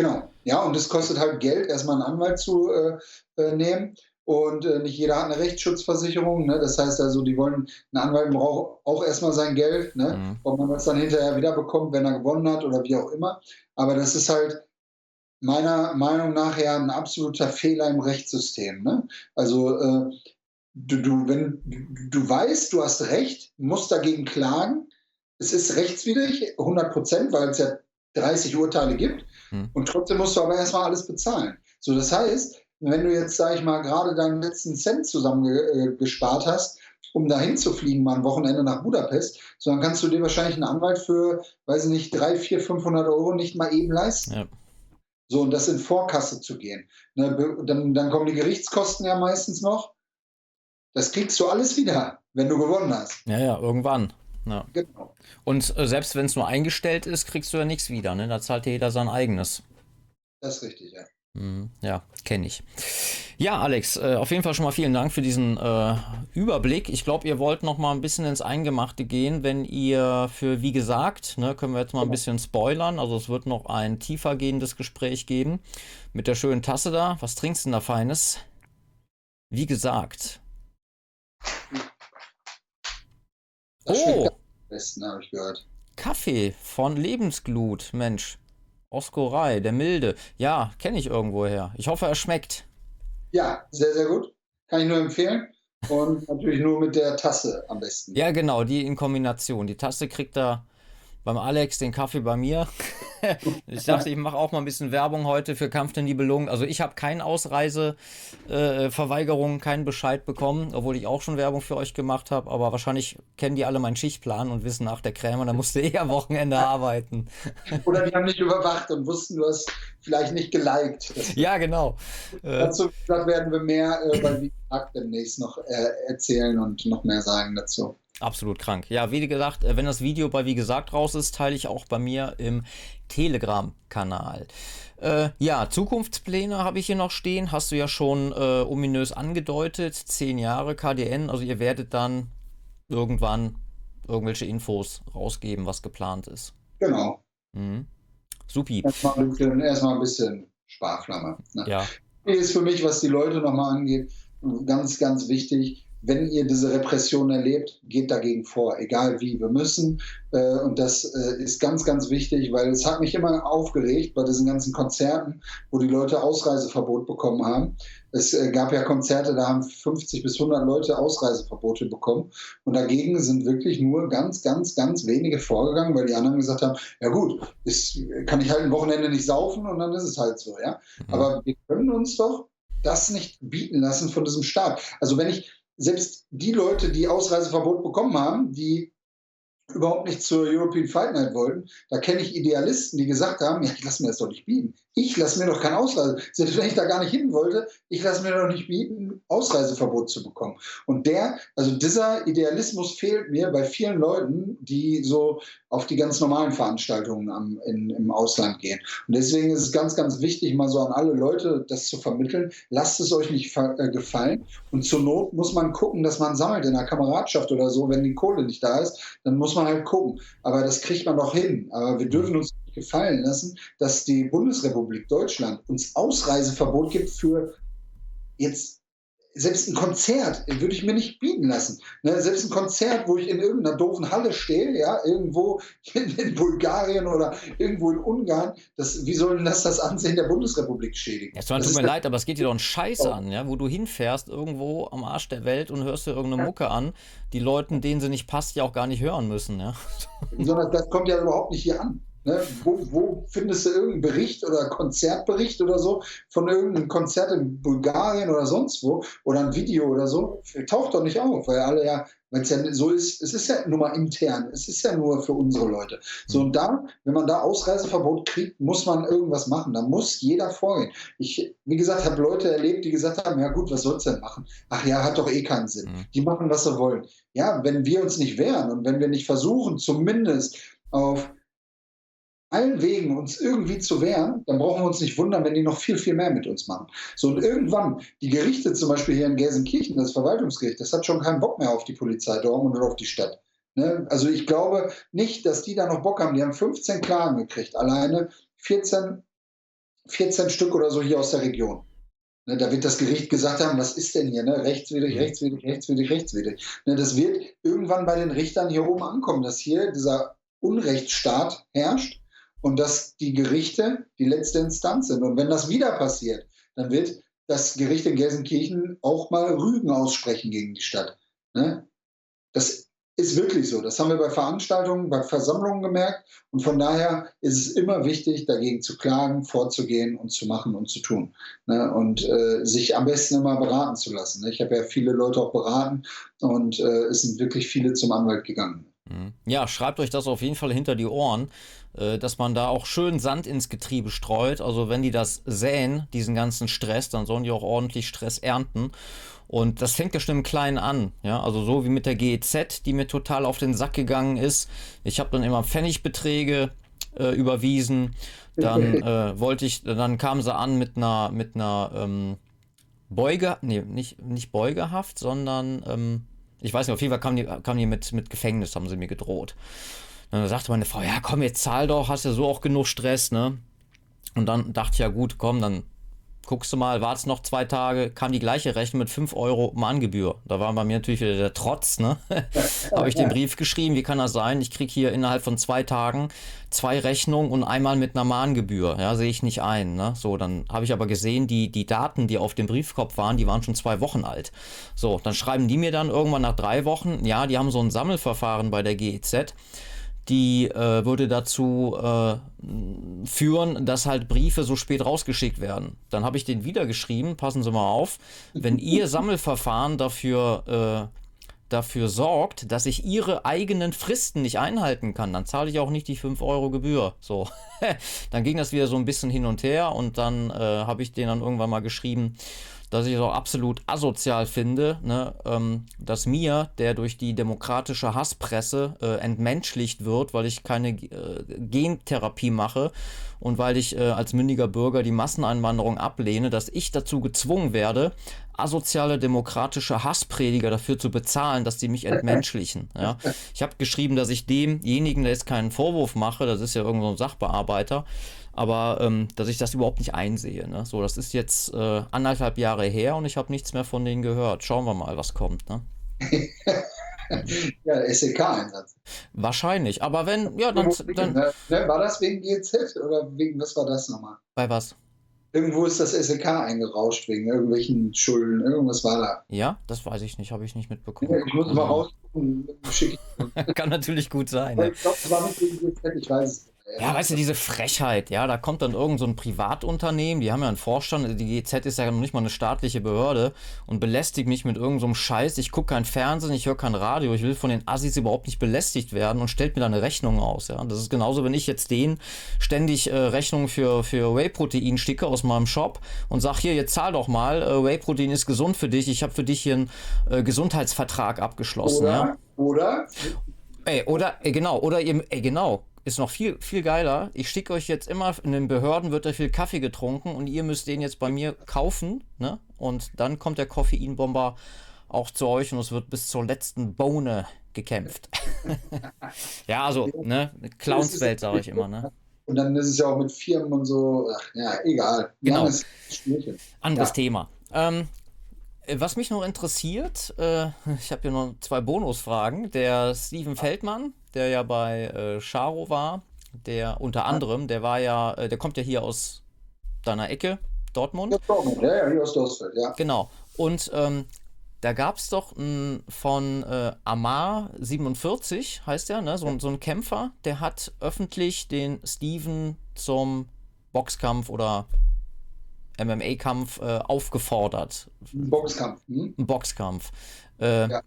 Genau. Ja, und es kostet halt Geld, erstmal einen Anwalt zu äh, äh, nehmen. Und äh, nicht jeder hat eine Rechtsschutzversicherung. Ne? Das heißt also, die wollen, ein Anwalt braucht auch erstmal sein Geld, ne? Mhm. ob man das dann hinterher wieder bekommt, wenn er gewonnen hat oder wie auch immer. Aber das ist halt meiner Meinung nach ja ein absoluter Fehler im Rechtssystem. Ne? Also äh, du, du, wenn du, du weißt, du hast Recht, musst dagegen klagen. Es ist rechtswidrig, 100 Prozent, weil es ja 30 Urteile gibt. Mhm. Und trotzdem musst du aber erstmal alles bezahlen. So, das heißt, wenn du jetzt, sag ich mal, gerade deinen letzten Cent zusammengespart äh, hast, um dahin zu fliegen, mal ein Wochenende nach Budapest, so dann kannst du dir wahrscheinlich einen Anwalt für, weiß ich nicht, 3, 4, 500 Euro nicht mal eben leisten. Ja. So, und das in Vorkasse zu gehen. Ne, dann, dann kommen die Gerichtskosten ja meistens noch. Das kriegst du alles wieder, wenn du gewonnen hast. Ja, ja, irgendwann. Ja. Genau. Und äh, selbst wenn es nur eingestellt ist, kriegst du ja nichts wieder. Ne? Da zahlt ja jeder sein eigenes. Das ist richtig, ja. Mhm, ja, kenne ich. Ja, Alex, äh, auf jeden Fall schon mal vielen Dank für diesen äh, Überblick. Ich glaube, ihr wollt noch mal ein bisschen ins Eingemachte gehen, wenn ihr für, wie gesagt, ne, können wir jetzt mal ein bisschen spoilern. Also es wird noch ein tiefer gehendes Gespräch geben mit der schönen Tasse da. Was trinkst du denn da Feines? Wie gesagt. Das oh! Besten, habe ich gehört. Kaffee von Lebensglut, Mensch. Oskorei, der Milde. Ja, kenne ich irgendwoher. Ich hoffe, er schmeckt. Ja, sehr, sehr gut. Kann ich nur empfehlen. Und natürlich nur mit der Tasse am besten. Ja, genau, die in Kombination. Die Tasse kriegt er beim Alex, den Kaffee bei mir. ich dachte, ich mache auch mal ein bisschen Werbung heute für Kampf der Nibelungen. Also ich habe keine Ausreiseverweigerung, äh, keinen Bescheid bekommen, obwohl ich auch schon Werbung für euch gemacht habe. Aber wahrscheinlich kennen die alle meinen Schichtplan und wissen nach der Krämer, da musste ich am Wochenende arbeiten. Oder die haben nicht überwacht und wussten, du hast vielleicht nicht geliked. ja, genau. Dazu werden wir mehr äh, bei Wie demnächst noch äh, erzählen und noch mehr sagen dazu. Absolut krank. Ja, wie gesagt, äh, wenn das Video bei wie gesagt raus ist, teile ich auch bei mir im Telegram-Kanal. Äh, ja, Zukunftspläne habe ich hier noch stehen. Hast du ja schon äh, ominös angedeutet. Zehn Jahre KDN. Also ihr werdet dann irgendwann irgendwelche Infos rausgeben, was geplant ist. Genau. Mhm. Supi. Erstmal ein bisschen, erstmal ein bisschen Sparflamme. Ne? Ja. Ist für mich, was die Leute nochmal angeht, ganz, ganz wichtig wenn ihr diese Repression erlebt, geht dagegen vor, egal wie. Wir müssen, äh, und das äh, ist ganz, ganz wichtig, weil es hat mich immer aufgeregt bei diesen ganzen Konzerten, wo die Leute Ausreiseverbot bekommen haben. Es äh, gab ja Konzerte, da haben 50 bis 100 Leute Ausreiseverbote bekommen. Und dagegen sind wirklich nur ganz, ganz, ganz wenige vorgegangen, weil die anderen gesagt haben, ja gut, ist, kann ich halt ein Wochenende nicht saufen und dann ist es halt so, ja. Mhm. Aber wir können uns doch das nicht bieten lassen von diesem Staat. Also wenn ich, selbst die Leute, die Ausreiseverbot bekommen haben, die überhaupt nicht zur European Fight Night wollten, da kenne ich Idealisten, die gesagt haben, ja, ich lasse mir das doch nicht bieten. Ich lasse mir doch kein Ausreise. Selbst wenn ich da gar nicht hin wollte, ich lasse mir doch nicht bieten, Ausreiseverbot zu bekommen. Und der, also dieser Idealismus fehlt mir bei vielen Leuten, die so auf die ganz normalen Veranstaltungen am, in, im Ausland gehen. Und deswegen ist es ganz, ganz wichtig, mal so an alle Leute das zu vermitteln. Lasst es euch nicht äh, gefallen. Und zur Not muss man gucken, dass man sammelt in der Kameradschaft oder so. Wenn die Kohle nicht da ist, dann muss man halt gucken. Aber das kriegt man doch hin. Aber wir dürfen uns gefallen lassen, dass die Bundesrepublik Deutschland uns Ausreiseverbot gibt für jetzt selbst ein Konzert würde ich mir nicht bieten lassen. Ne? Selbst ein Konzert, wo ich in irgendeiner doofen Halle stehe, ja, irgendwo in, in, Bulgarien oder irgendwo in Ungarn, das, wie soll denn das das Ansehen der Bundesrepublik schädigen? Ja, tut mir leid, aber es geht dir doch ein Scheiß oh. an, ja, wo du hinfährst, irgendwo am Arsch der Welt und hörst dir irgendeine Mucke an, die Leuten, denen sie nicht passt, ja auch gar nicht hören müssen, ja. Sondern das kommt ja überhaupt nicht hier an. Ne, wo, wo, findest du irgendeinen Bericht oder Konzertbericht oder so von irgendeinem Konzert in Bulgarien oder sonst wo oder ein Video oder so? Taucht doch nicht auf, weil alle ja, wenn es ja so ist, es ist ja nur mal intern, es ist ja nur für unsere Leute. So und da, wenn man da Ausreiseverbot kriegt, muss man irgendwas machen. Da muss jeder vorgehen. Ich, wie gesagt, habe Leute erlebt, die gesagt haben, ja gut, was soll's denn machen? Ach ja, hat doch eh keinen Sinn. Mhm. Die machen, was sie wollen. Ja, wenn wir uns nicht wehren und wenn wir nicht versuchen, zumindest auf allen Wegen uns irgendwie zu wehren, dann brauchen wir uns nicht wundern, wenn die noch viel, viel mehr mit uns machen. So, und irgendwann, die Gerichte zum Beispiel hier in Gelsenkirchen, das Verwaltungsgericht, das hat schon keinen Bock mehr auf die Polizei dort und auf die Stadt. Ne? Also ich glaube nicht, dass die da noch Bock haben. Die haben 15 Klagen gekriegt, alleine 14, 14 Stück oder so hier aus der Region. Ne, da wird das Gericht gesagt haben, was ist denn hier? Ne? Rechtswidrig, mhm. rechtswidrig, rechtswidrig, rechtswidrig. Ne, das wird irgendwann bei den Richtern hier oben ankommen, dass hier dieser Unrechtsstaat herrscht und dass die Gerichte die letzte Instanz sind. Und wenn das wieder passiert, dann wird das Gericht in Gelsenkirchen auch mal Rügen aussprechen gegen die Stadt. Ne? Das ist wirklich so. Das haben wir bei Veranstaltungen, bei Versammlungen gemerkt. Und von daher ist es immer wichtig, dagegen zu klagen, vorzugehen und zu machen und zu tun. Ne? Und äh, sich am besten immer beraten zu lassen. Ne? Ich habe ja viele Leute auch beraten und äh, es sind wirklich viele zum Anwalt gegangen. Mhm. Ja, schreibt euch das auf jeden Fall hinter die Ohren. Äh, dass man da auch schön Sand ins Getriebe streut. Also wenn die das säen, diesen ganzen Stress, dann sollen die auch ordentlich Stress ernten. Und das fängt ja schon im Kleinen an. Ja, also so wie mit der GEZ, die mir total auf den Sack gegangen ist. Ich habe dann immer Pfennigbeträge äh, überwiesen. Dann äh, wollte ich, dann kam sie an mit einer, mit einer ähm, Beuge, nee, nicht, nicht Beugehaft, sondern ähm, ich weiß nicht, auf jeden Fall kam die, kam die mit, mit Gefängnis, haben sie mir gedroht. Dann sagte meine Frau, ja komm, jetzt zahl doch, hast ja so auch genug Stress, ne? Und dann dachte ich, ja gut, komm, dann guckst du mal, wartest noch zwei Tage, kam die gleiche Rechnung mit 5 Euro Mahngebühr. Da war bei mir natürlich wieder der Trotz, ne? Habe ich den Brief geschrieben, wie kann das sein? Ich kriege hier innerhalb von zwei Tagen zwei Rechnungen und einmal mit einer Mahngebühr. Ja, sehe ich nicht ein. Ne? So, dann habe ich aber gesehen, die, die Daten, die auf dem Briefkopf waren, die waren schon zwei Wochen alt. So, dann schreiben die mir dann irgendwann nach drei Wochen, ja, die haben so ein Sammelverfahren bei der GEZ die äh, würde dazu äh, führen, dass halt Briefe so spät rausgeschickt werden. Dann habe ich den wieder geschrieben, passen Sie mal auf, wenn Ihr Sammelverfahren dafür, äh, dafür sorgt, dass ich Ihre eigenen Fristen nicht einhalten kann, dann zahle ich auch nicht die 5 Euro Gebühr. So, dann ging das wieder so ein bisschen hin und her und dann äh, habe ich den dann irgendwann mal geschrieben, dass ich es auch absolut asozial finde, ne, ähm, dass mir, der durch die demokratische Hasspresse äh, entmenschlicht wird, weil ich keine äh, Gentherapie mache und weil ich äh, als mündiger Bürger die Masseneinwanderung ablehne, dass ich dazu gezwungen werde, asoziale demokratische Hassprediger dafür zu bezahlen, dass sie mich entmenschlichen. Ja. Ich habe geschrieben, dass ich demjenigen, der jetzt keinen Vorwurf mache, das ist ja irgendein so Sachbearbeiter, aber ähm, dass ich das überhaupt nicht einsehe. Ne? So, das ist jetzt äh, anderthalb Jahre her und ich habe nichts mehr von denen gehört. Schauen wir mal, was kommt. Ne? ja, SEK-Einsatz. Wahrscheinlich, aber wenn, ja, dann, dann. Ne, ne, war das wegen GZ oder wegen, was war das nochmal? Bei was? Irgendwo ist das SEK eingerauscht wegen irgendwelchen Schulden. Irgendwas war da. Ja, das weiß ich nicht, habe ich nicht mitbekommen. Ja, ich muss mal rausgucken. Kann natürlich gut sein. Ne? Ich glaube, es war nicht wegen GZ, ich weiß es ja, weißt du, diese Frechheit, ja, da kommt dann irgend so ein Privatunternehmen, die haben ja einen Vorstand, die GZ ist ja noch nicht mal eine staatliche Behörde und belästigt mich mit irgendeinem so Scheiß. Ich gucke kein Fernsehen, ich höre kein Radio, ich will von den Assis überhaupt nicht belästigt werden und stellt mir da eine Rechnung aus, ja. Das ist genauso, wenn ich jetzt denen ständig äh, Rechnungen für, für Whey-Protein schicke aus meinem Shop und sag hier, jetzt zahl doch mal, äh, Whey-Protein ist gesund für dich, ich habe für dich hier einen äh, Gesundheitsvertrag abgeschlossen, oder, ja. Oder? Ey, oder, ey, genau, oder ihr, ey, genau, ist noch viel, viel geiler. Ich schicke euch jetzt immer, in den Behörden wird da viel Kaffee getrunken und ihr müsst den jetzt bei mir kaufen, ne? Und dann kommt der Koffeinbomber auch zu euch und es wird bis zur letzten Bohne gekämpft. ja, also, ne? Clownswelt, sage ich immer, ne? Und dann ist es ja auch mit Firmen und so, ach, ja, egal. Genau. Anderes ja. Thema. Ähm, was mich noch interessiert, äh, ich habe hier noch zwei Bonusfragen. Der Steven Feldmann, der ja bei äh, Charo war, der unter anderem, der war ja, äh, der kommt ja hier aus deiner Ecke, Dortmund. Ja, Dortmund, ja, ja hier aus Dortmund, ja. Genau. Und ähm, da gab es doch ein, von äh, Amar 47, heißt der, ne? so, so ein Kämpfer, der hat öffentlich den Steven zum Boxkampf oder MMA-Kampf äh, aufgefordert. Ein Boxkampf. Hm? Ein Boxkampf. Äh, ja.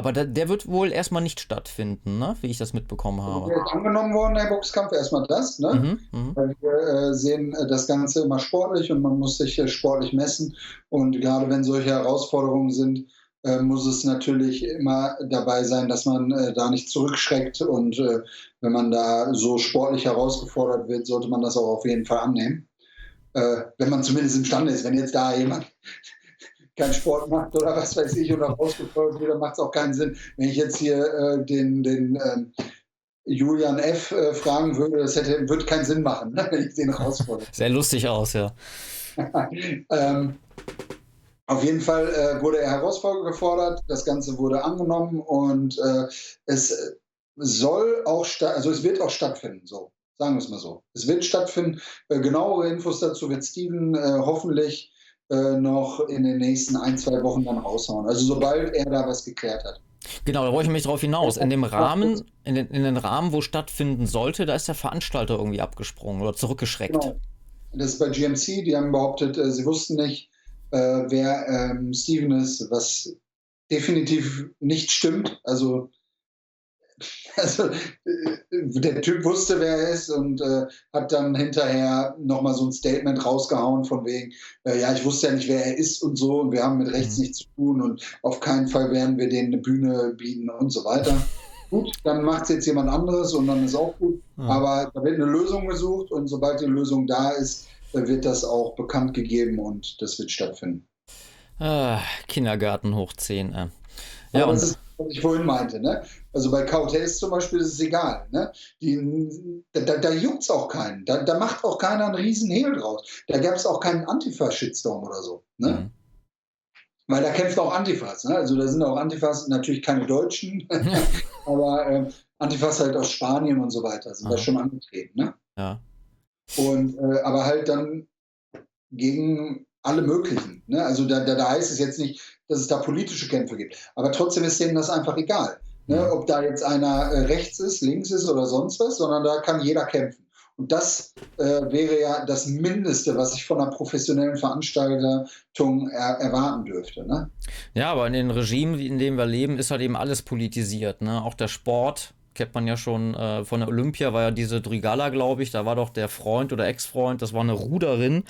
Aber da, der wird wohl erstmal nicht stattfinden, ne? wie ich das mitbekommen habe. Ist angenommen worden, der Boxkampf, erstmal das. Ne? Mhm, mhm. Weil wir äh, sehen äh, das Ganze immer sportlich und man muss sich äh, sportlich messen. Und gerade wenn solche Herausforderungen sind, äh, muss es natürlich immer dabei sein, dass man äh, da nicht zurückschreckt. Und äh, wenn man da so sportlich herausgefordert wird, sollte man das auch auf jeden Fall annehmen. wenn man zumindest imstande ist. Wenn jetzt da jemand keinen Sport macht oder was weiß ich oder rausgefolgt wird, macht es auch keinen Sinn. Wenn ich jetzt hier äh, den, den ähm, Julian F. Äh, fragen würde, das hätte, würde keinen Sinn machen, ne, wenn ich den rausfordere. Sehr lustig aus, ja. ähm, auf jeden Fall äh, wurde er herausgefordert, das Ganze wurde angenommen und äh, es soll auch, also es wird auch stattfinden, so. Sagen wir es mal so. Es wird stattfinden. Äh, genauere Infos dazu wird Steven äh, hoffentlich äh, noch in den nächsten ein, zwei Wochen dann raushauen. Also sobald er da was geklärt hat. Genau, da wollte ich mich drauf hinaus. In dem Rahmen, in den, in den Rahmen, wo stattfinden sollte, da ist der Veranstalter irgendwie abgesprungen oder zurückgeschreckt. Genau. Das ist bei GMC, die haben behauptet, äh, sie wussten nicht, äh, wer ähm, Steven ist, was definitiv nicht stimmt. Also also äh, der Typ wusste, wer er ist und äh, hat dann hinterher nochmal so ein Statement rausgehauen von wegen, äh, ja, ich wusste ja nicht, wer er ist und so und wir haben mit rechts mhm. nichts zu tun und auf keinen Fall werden wir denen eine Bühne bieten und so weiter. gut, dann macht es jetzt jemand anderes und dann ist auch gut. Mhm. Aber da wird eine Lösung gesucht und sobald die Lösung da ist, wird das auch bekannt gegeben und das wird stattfinden. Ah, Kindergarten hoch 10. Äh. Ja, und das ist, was ich vorhin meinte. Ne? Also bei Cowtails zum Beispiel ist es egal. Ne? Die, da da juckt es auch keinen. Da, da, macht auch keiner einen riesen Hehl draus. Da gab es auch keinen Antifa-Shitstorm oder so. Ne? Mhm. Weil da kämpft auch Antifas. Ne? Also da sind auch Antifas, natürlich keine Deutschen, aber äh, Antifas halt aus Spanien und so weiter sind Aha. da schon angetreten. Ne? Ja. Und, äh, aber halt dann gegen alle möglichen. Ne? Also da, da, da heißt es jetzt nicht, dass es da politische Kämpfe gibt. Aber trotzdem ist denen das einfach egal. Ne? Ob da jetzt einer äh, rechts ist, links ist oder sonst was, sondern da kann jeder kämpfen. Und das äh, wäre ja das Mindeste, was ich von einer professionellen Veranstaltung er erwarten dürfte. Ne? Ja, aber in den Regimen, in dem wir leben, ist halt eben alles politisiert. Ne? Auch der Sport, kennt man ja schon äh, von der Olympia, war ja diese Drigala, glaube ich, da war doch der Freund oder Ex-Freund, das war eine Ruderin,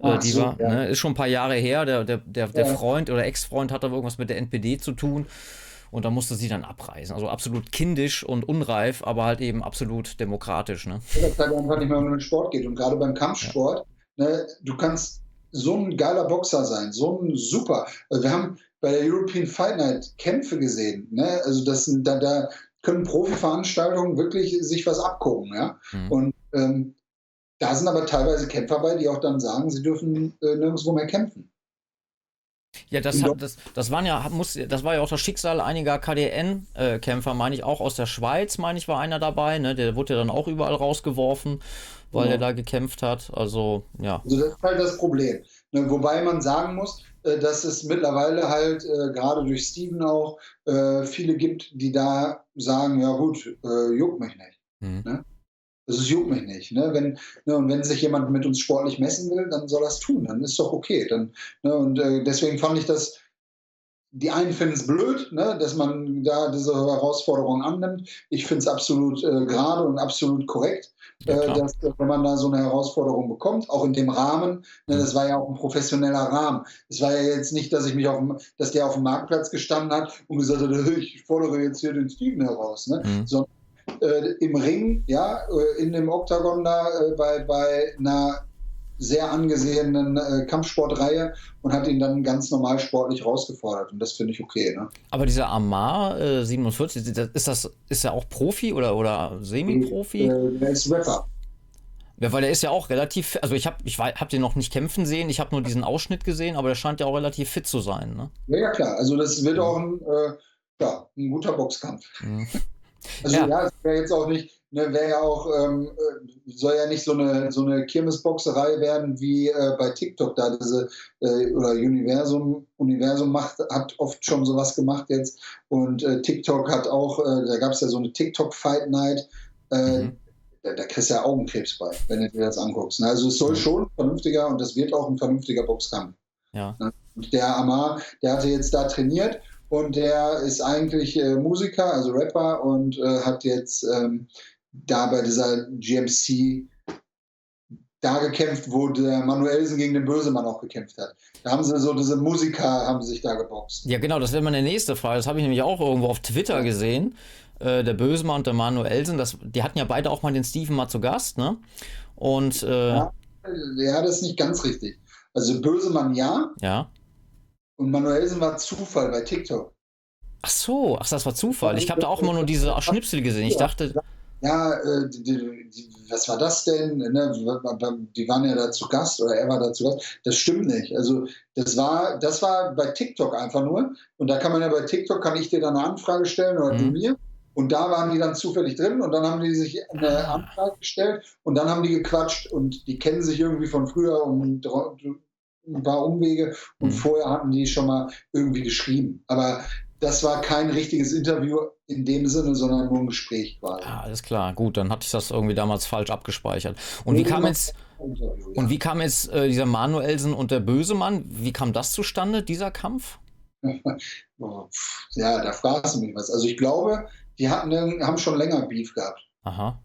Ach, die war, ja. ne, ist schon ein paar Jahre her. Der, der, der, der Freund oder Ex-Freund hatte irgendwas mit der NPD zu tun. Und da musste sie dann abreisen. Also absolut kindisch und unreif, aber halt eben absolut demokratisch. Ne? Ja, das halt einfach nicht mehr um den Sport geht. Und gerade beim Kampfsport, ja. ne, du kannst so ein geiler Boxer sein, so ein super. Also wir haben bei der European Fight Night Kämpfe gesehen. Ne? Also das, da, da können Profi-Veranstaltungen wirklich sich was abgucken. Ja? Mhm. Und ähm, da sind aber teilweise Kämpfer bei, die auch dann sagen, sie dürfen äh, nirgendwo mehr kämpfen. Ja, das, hat, das, das, waren ja, muss, das war ja auch das Schicksal einiger KDN-Kämpfer, meine ich, auch aus der Schweiz, meine ich, war einer dabei. Ne? Der wurde ja dann auch überall rausgeworfen, weil ja. er da gekämpft hat. Also, ja. Also, das ist halt das Problem. Ne? Wobei man sagen muss, äh, dass es mittlerweile halt, äh, gerade durch Steven auch, äh, viele gibt, die da sagen: Ja, gut, äh, juckt mich nicht. Mhm. Ne? Das juckt mich nicht. Ne? Wenn, ne, und wenn sich jemand mit uns sportlich messen will, dann soll er es tun. Dann ist doch okay. Dann, ne, und äh, deswegen fand ich das, die einen finden es blöd, ne, dass man da diese Herausforderung annimmt. Ich finde es absolut äh, gerade und absolut korrekt, ja, äh, dass wenn man da so eine Herausforderung bekommt, auch in dem Rahmen, ne, das war ja auch ein professioneller Rahmen. Es war ja jetzt nicht, dass ich mich auf dem, dass der auf dem Marktplatz gestanden hat und gesagt hat, ich fordere jetzt hier den Steven heraus, ne? Mhm. sondern äh, im Ring, ja, äh, in dem Oktagon da äh, bei, bei einer sehr angesehenen äh, Kampfsportreihe und hat ihn dann ganz normal sportlich rausgefordert. Und das finde ich okay. Ne? Aber dieser Amar äh, 47, ist das ist er auch Profi oder, oder Semi-Profi? Äh, der ist Rapper. Ja, weil er ist ja auch relativ, also ich habe ich hab den noch nicht kämpfen sehen, ich habe nur diesen Ausschnitt gesehen, aber der scheint ja auch relativ fit zu sein. Ne? Ja, ja, klar. Also das wird auch ein, äh, ja, ein guter Boxkampf. Mhm. Also ja, ja es wäre jetzt auch nicht, ne, wäre ja auch, ähm, äh, soll ja nicht so eine, so eine Kirmesboxerei werden wie äh, bei TikTok da diese, äh, oder Universum, Universum macht, hat oft schon sowas gemacht jetzt und äh, TikTok hat auch, äh, da gab es ja so eine TikTok Fight Night, äh, mhm. da, da, kriegst du ja Augenkrebs bei, wenn du dir das anguckst. Ne? Also es soll mhm. schon vernünftiger und das wird auch ein vernünftiger Boxkampf. Ja. Ne? Und der Amar, der hatte jetzt da trainiert und der ist eigentlich äh, Musiker, also Rapper und äh, hat jetzt ähm, da bei dieser GMC da gekämpft, wo der Manuelsen gegen den Bösemann auch gekämpft hat. Da haben sie so diese Musiker haben sich da geboxt. Ja, genau, das wäre meine nächste Frage. Das habe ich nämlich auch irgendwo auf Twitter gesehen. Äh, der Bösemann und der Manuelsen, das, die hatten ja beide auch mal den Steven mal zu Gast, ne? Und äh, ja, ja, das ist nicht ganz richtig. Also Bösemann ja. Ja. Und Manuelsen war Zufall bei TikTok. Ach so, ach, das war Zufall. Ich habe da auch immer nur diese Schnipsel gesehen. Ich dachte. Ja, äh, die, die, was war das denn? Ne? Die waren ja da zu Gast oder er war da zu Gast. Das stimmt nicht. Also das war, das war bei TikTok einfach nur. Und da kann man ja bei TikTok, kann ich dir dann eine Anfrage stellen oder mhm. du mir. Und da waren die dann zufällig drin und dann haben die sich eine ah. Anfrage gestellt und dann haben die gequatscht und die kennen sich irgendwie von früher und ein paar Umwege und mhm. vorher hatten die schon mal irgendwie geschrieben. Aber das war kein richtiges Interview in dem Sinne, sondern nur ein Gespräch quasi. Ah, alles klar, gut, dann hatte ich das irgendwie damals falsch abgespeichert. Und wie kam jetzt, und wie kam jetzt äh, dieser Manuelsen und der Bösemann, wie kam das zustande, dieser Kampf? ja, da fragst du mich was. Also ich glaube, die hatten, haben schon länger Beef gehabt. Aha.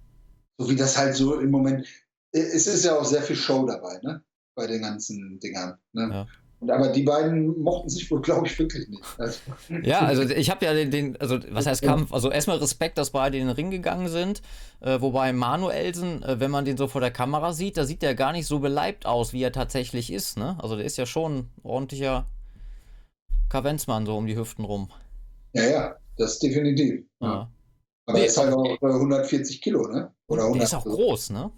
So wie das halt so im Moment, es ist ja auch sehr viel Show dabei, ne? Bei den ganzen Dingern. Ne? Ja. Und, aber die beiden mochten sich wohl, glaube ich, wirklich nicht. Also, ja, also ich habe ja den, den, also was heißt Kampf, also erstmal Respekt, dass beide in den Ring gegangen sind, äh, wobei Manuelsen, äh, wenn man den so vor der Kamera sieht, da sieht der gar nicht so beleibt aus, wie er tatsächlich ist, ne? Also der ist ja schon ein ordentlicher Kavenzmann so um die Hüften rum. Ja, ja, das definitiv. Ja. Aber er ist halt auch 140 Kilo, ne? Oder 100 der ist auch groß, ne?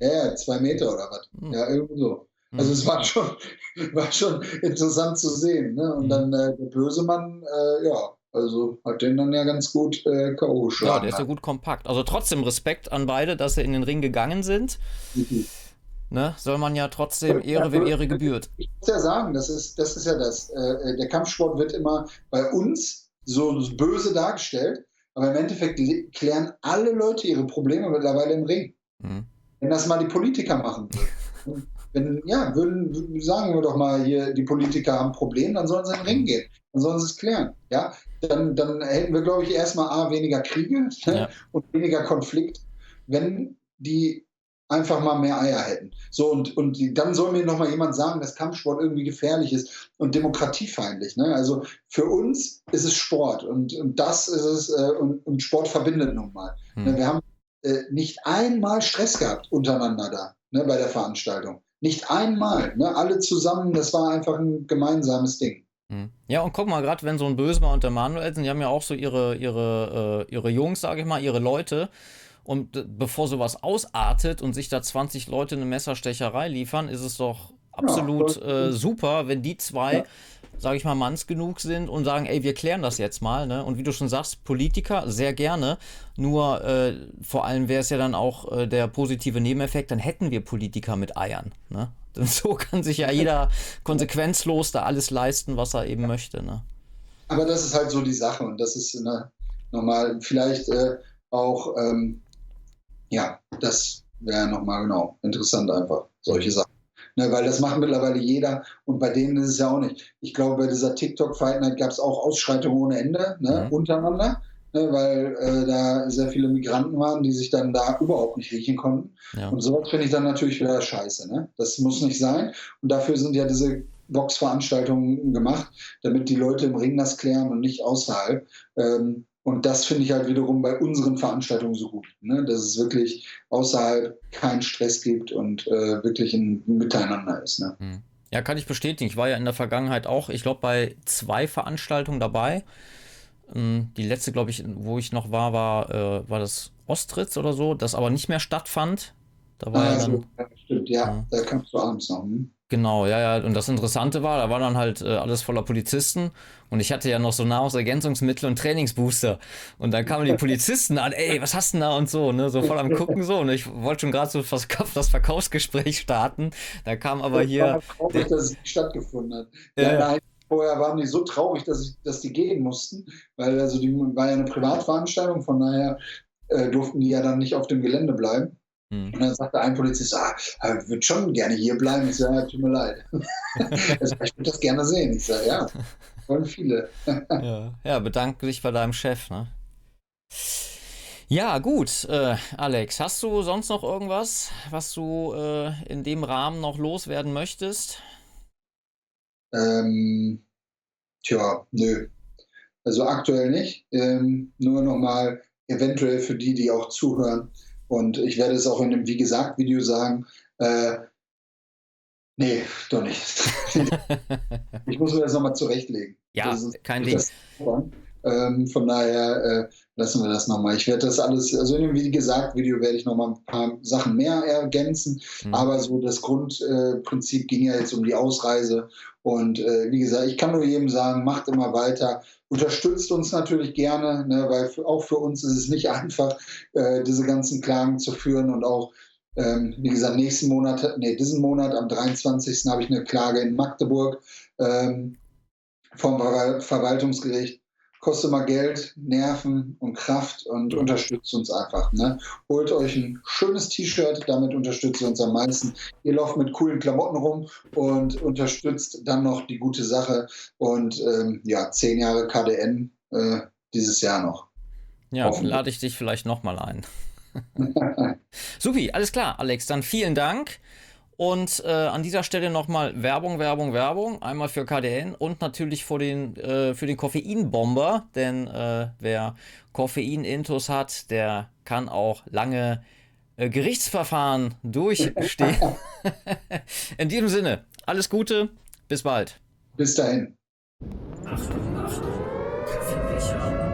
Ja, zwei Meter oder was. Hm. Ja, irgendwie so. Also es war mhm. schon, war schon interessant zu sehen. Ne? Und mhm. dann äh, der böse Mann, äh, ja, also hat den dann ja ganz gut äh, K.O. geschlagen. Ja, der ist ja gut kompakt. Also trotzdem Respekt an beide, dass sie in den Ring gegangen sind. Mhm. Ne? Soll man ja trotzdem Ehre, wem Ehre gebührt. Ich muss ja sagen, das ist, das ist ja das. Äh, äh, der Kampfsport wird immer bei uns so böse dargestellt, aber im Endeffekt klären alle Leute ihre Probleme mittlerweile im Ring. Mhm. Wenn das mal die Politiker machen. Wenn, ja, würden, sagen wir doch mal hier, die Politiker haben ein Problem, dann sollen sie in den Ring gehen. Dann sollen sie es klären. Ja, dann, dann hätten wir, glaube ich, erstmal A, weniger Kriege ne? ja. und weniger Konflikt, wenn die einfach mal mehr Eier hätten. So, und, und dann soll mir noch mal jemand sagen, dass Kampfsport irgendwie gefährlich ist und demokratiefeindlich. Ne? Also für uns ist es Sport und, und das ist es, äh, und, und, Sport verbindet nun mal. Hm. Ne? Wir haben äh, nicht einmal Stress gehabt untereinander da ne, bei der Veranstaltung. Nicht einmal, ne? alle zusammen, das war einfach ein gemeinsames Ding. Hm. Ja, und guck mal, gerade wenn so ein Bösmer und der Manuel sind, die haben ja auch so ihre, ihre, äh, ihre Jungs, sage ich mal, ihre Leute. Und äh, bevor sowas ausartet und sich da 20 Leute eine Messerstecherei liefern, ist es doch absolut ja, äh, super, wenn die zwei ja sage ich mal, manns genug sind und sagen, ey, wir klären das jetzt mal. Ne? Und wie du schon sagst, Politiker sehr gerne. Nur äh, vor allem wäre es ja dann auch äh, der positive Nebeneffekt, dann hätten wir Politiker mit Eiern. Ne? Denn so kann sich ja jeder konsequenzlos da alles leisten, was er eben möchte. Ne? Aber das ist halt so die Sache und das ist ne, normal. Vielleicht äh, auch, ähm, ja, das wäre nochmal genau interessant einfach, solche Sachen. Ne, weil das macht mittlerweile jeder und bei denen ist es ja auch nicht. Ich glaube, bei dieser TikTok-Fight Night gab es auch Ausschreitungen ohne Ende ne, mhm. untereinander, ne, weil äh, da sehr viele Migranten waren, die sich dann da überhaupt nicht riechen konnten. Ja. Und sowas finde ich dann natürlich wieder scheiße. Ne? Das muss nicht sein. Und dafür sind ja diese Boxveranstaltungen gemacht, damit die Leute im Ring das klären und nicht außerhalb. Ähm, und das finde ich halt wiederum bei unseren Veranstaltungen so gut, ne? dass es wirklich außerhalb keinen Stress gibt und äh, wirklich ein Miteinander ist. Ne? Hm. Ja, kann ich bestätigen. Ich war ja in der Vergangenheit auch, ich glaube, bei zwei Veranstaltungen dabei. Ähm, die letzte, glaube ich, wo ich noch war, war, äh, war das Ostritz oder so, das aber nicht mehr stattfand. Da war ah, ja dann, so, stimmt, ja, ja. da kamst du abends noch. Hm? Genau, ja, ja. Und das Interessante war, da war dann halt äh, alles voller Polizisten und ich hatte ja noch so Nahrungsergänzungsmittel und Trainingsbooster. Und dann kamen die Polizisten an, ey, was hast du denn da und so, ne? So voll am Gucken so. Und ich wollte schon gerade so das, das Verkaufsgespräch starten. Da kam aber hier. Traurig, dass es nicht stattgefunden hat. Ja, ja. Vorher waren die so traurig, dass, ich, dass die gehen mussten, weil also die war ja eine Privatveranstaltung, von daher äh, durften die ja dann nicht auf dem Gelände bleiben. Hm. Und dann sagte ein Polizist, ah, ich würde schon gerne hier bleiben. Ich sage, ja, tut mir leid. also, ich würde das gerne sehen. Ich sage, ja, wollen viele. ja. ja, bedanke dich bei deinem Chef. Ne? Ja, gut, äh, Alex, hast du sonst noch irgendwas, was du äh, in dem Rahmen noch loswerden möchtest? Ähm, tja, nö. Also aktuell nicht. Ähm, nur nochmal eventuell für die, die auch zuhören, und ich werde es auch in dem Wie gesagt Video sagen. Äh, nee, doch nicht. ich muss mir das nochmal zurechtlegen. Ja, kein Ding. Ähm, von daher äh, lassen wir das nochmal. Ich werde das alles, also in dem Wie gesagt Video werde ich nochmal ein paar Sachen mehr ergänzen. Mhm. Aber so das Grundprinzip äh, ging ja jetzt um die Ausreise. Und äh, wie gesagt, ich kann nur jedem sagen, macht immer weiter unterstützt uns natürlich gerne, ne, weil auch für uns ist es nicht einfach, äh, diese ganzen Klagen zu führen und auch, ähm, wie gesagt, nächsten Monat, nee, diesen Monat am 23. habe ich eine Klage in Magdeburg ähm, vom Ver Verwaltungsgericht kostet mal Geld, Nerven und Kraft und unterstützt uns einfach. Ne? Holt euch ein schönes T-Shirt, damit unterstützt ihr uns am meisten. Ihr lauft mit coolen Klamotten rum und unterstützt dann noch die gute Sache. Und ähm, ja, zehn Jahre KDN äh, dieses Jahr noch. Ja, dann lade ich dich vielleicht nochmal ein. Supi, alles klar, Alex. Dann vielen Dank. Und äh, an dieser Stelle nochmal Werbung, Werbung, Werbung. Einmal für KDN und natürlich für den, äh, für den Koffeinbomber. Denn äh, wer Koffein-Intus hat, der kann auch lange äh, Gerichtsverfahren durchstehen. In diesem Sinne, alles Gute, bis bald. Bis dahin. Achtung, Achtung.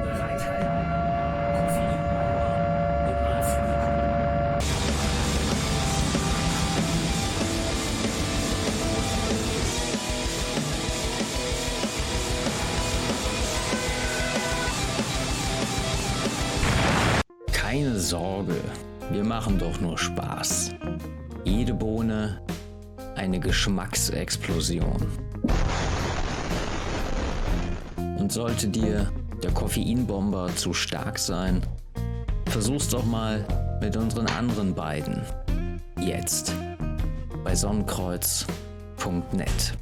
Keine Sorge, wir machen doch nur Spaß. Jede Bohne eine Geschmacksexplosion. Und sollte dir der Koffeinbomber zu stark sein, versuch's doch mal mit unseren anderen beiden. Jetzt bei sonnenkreuz.net.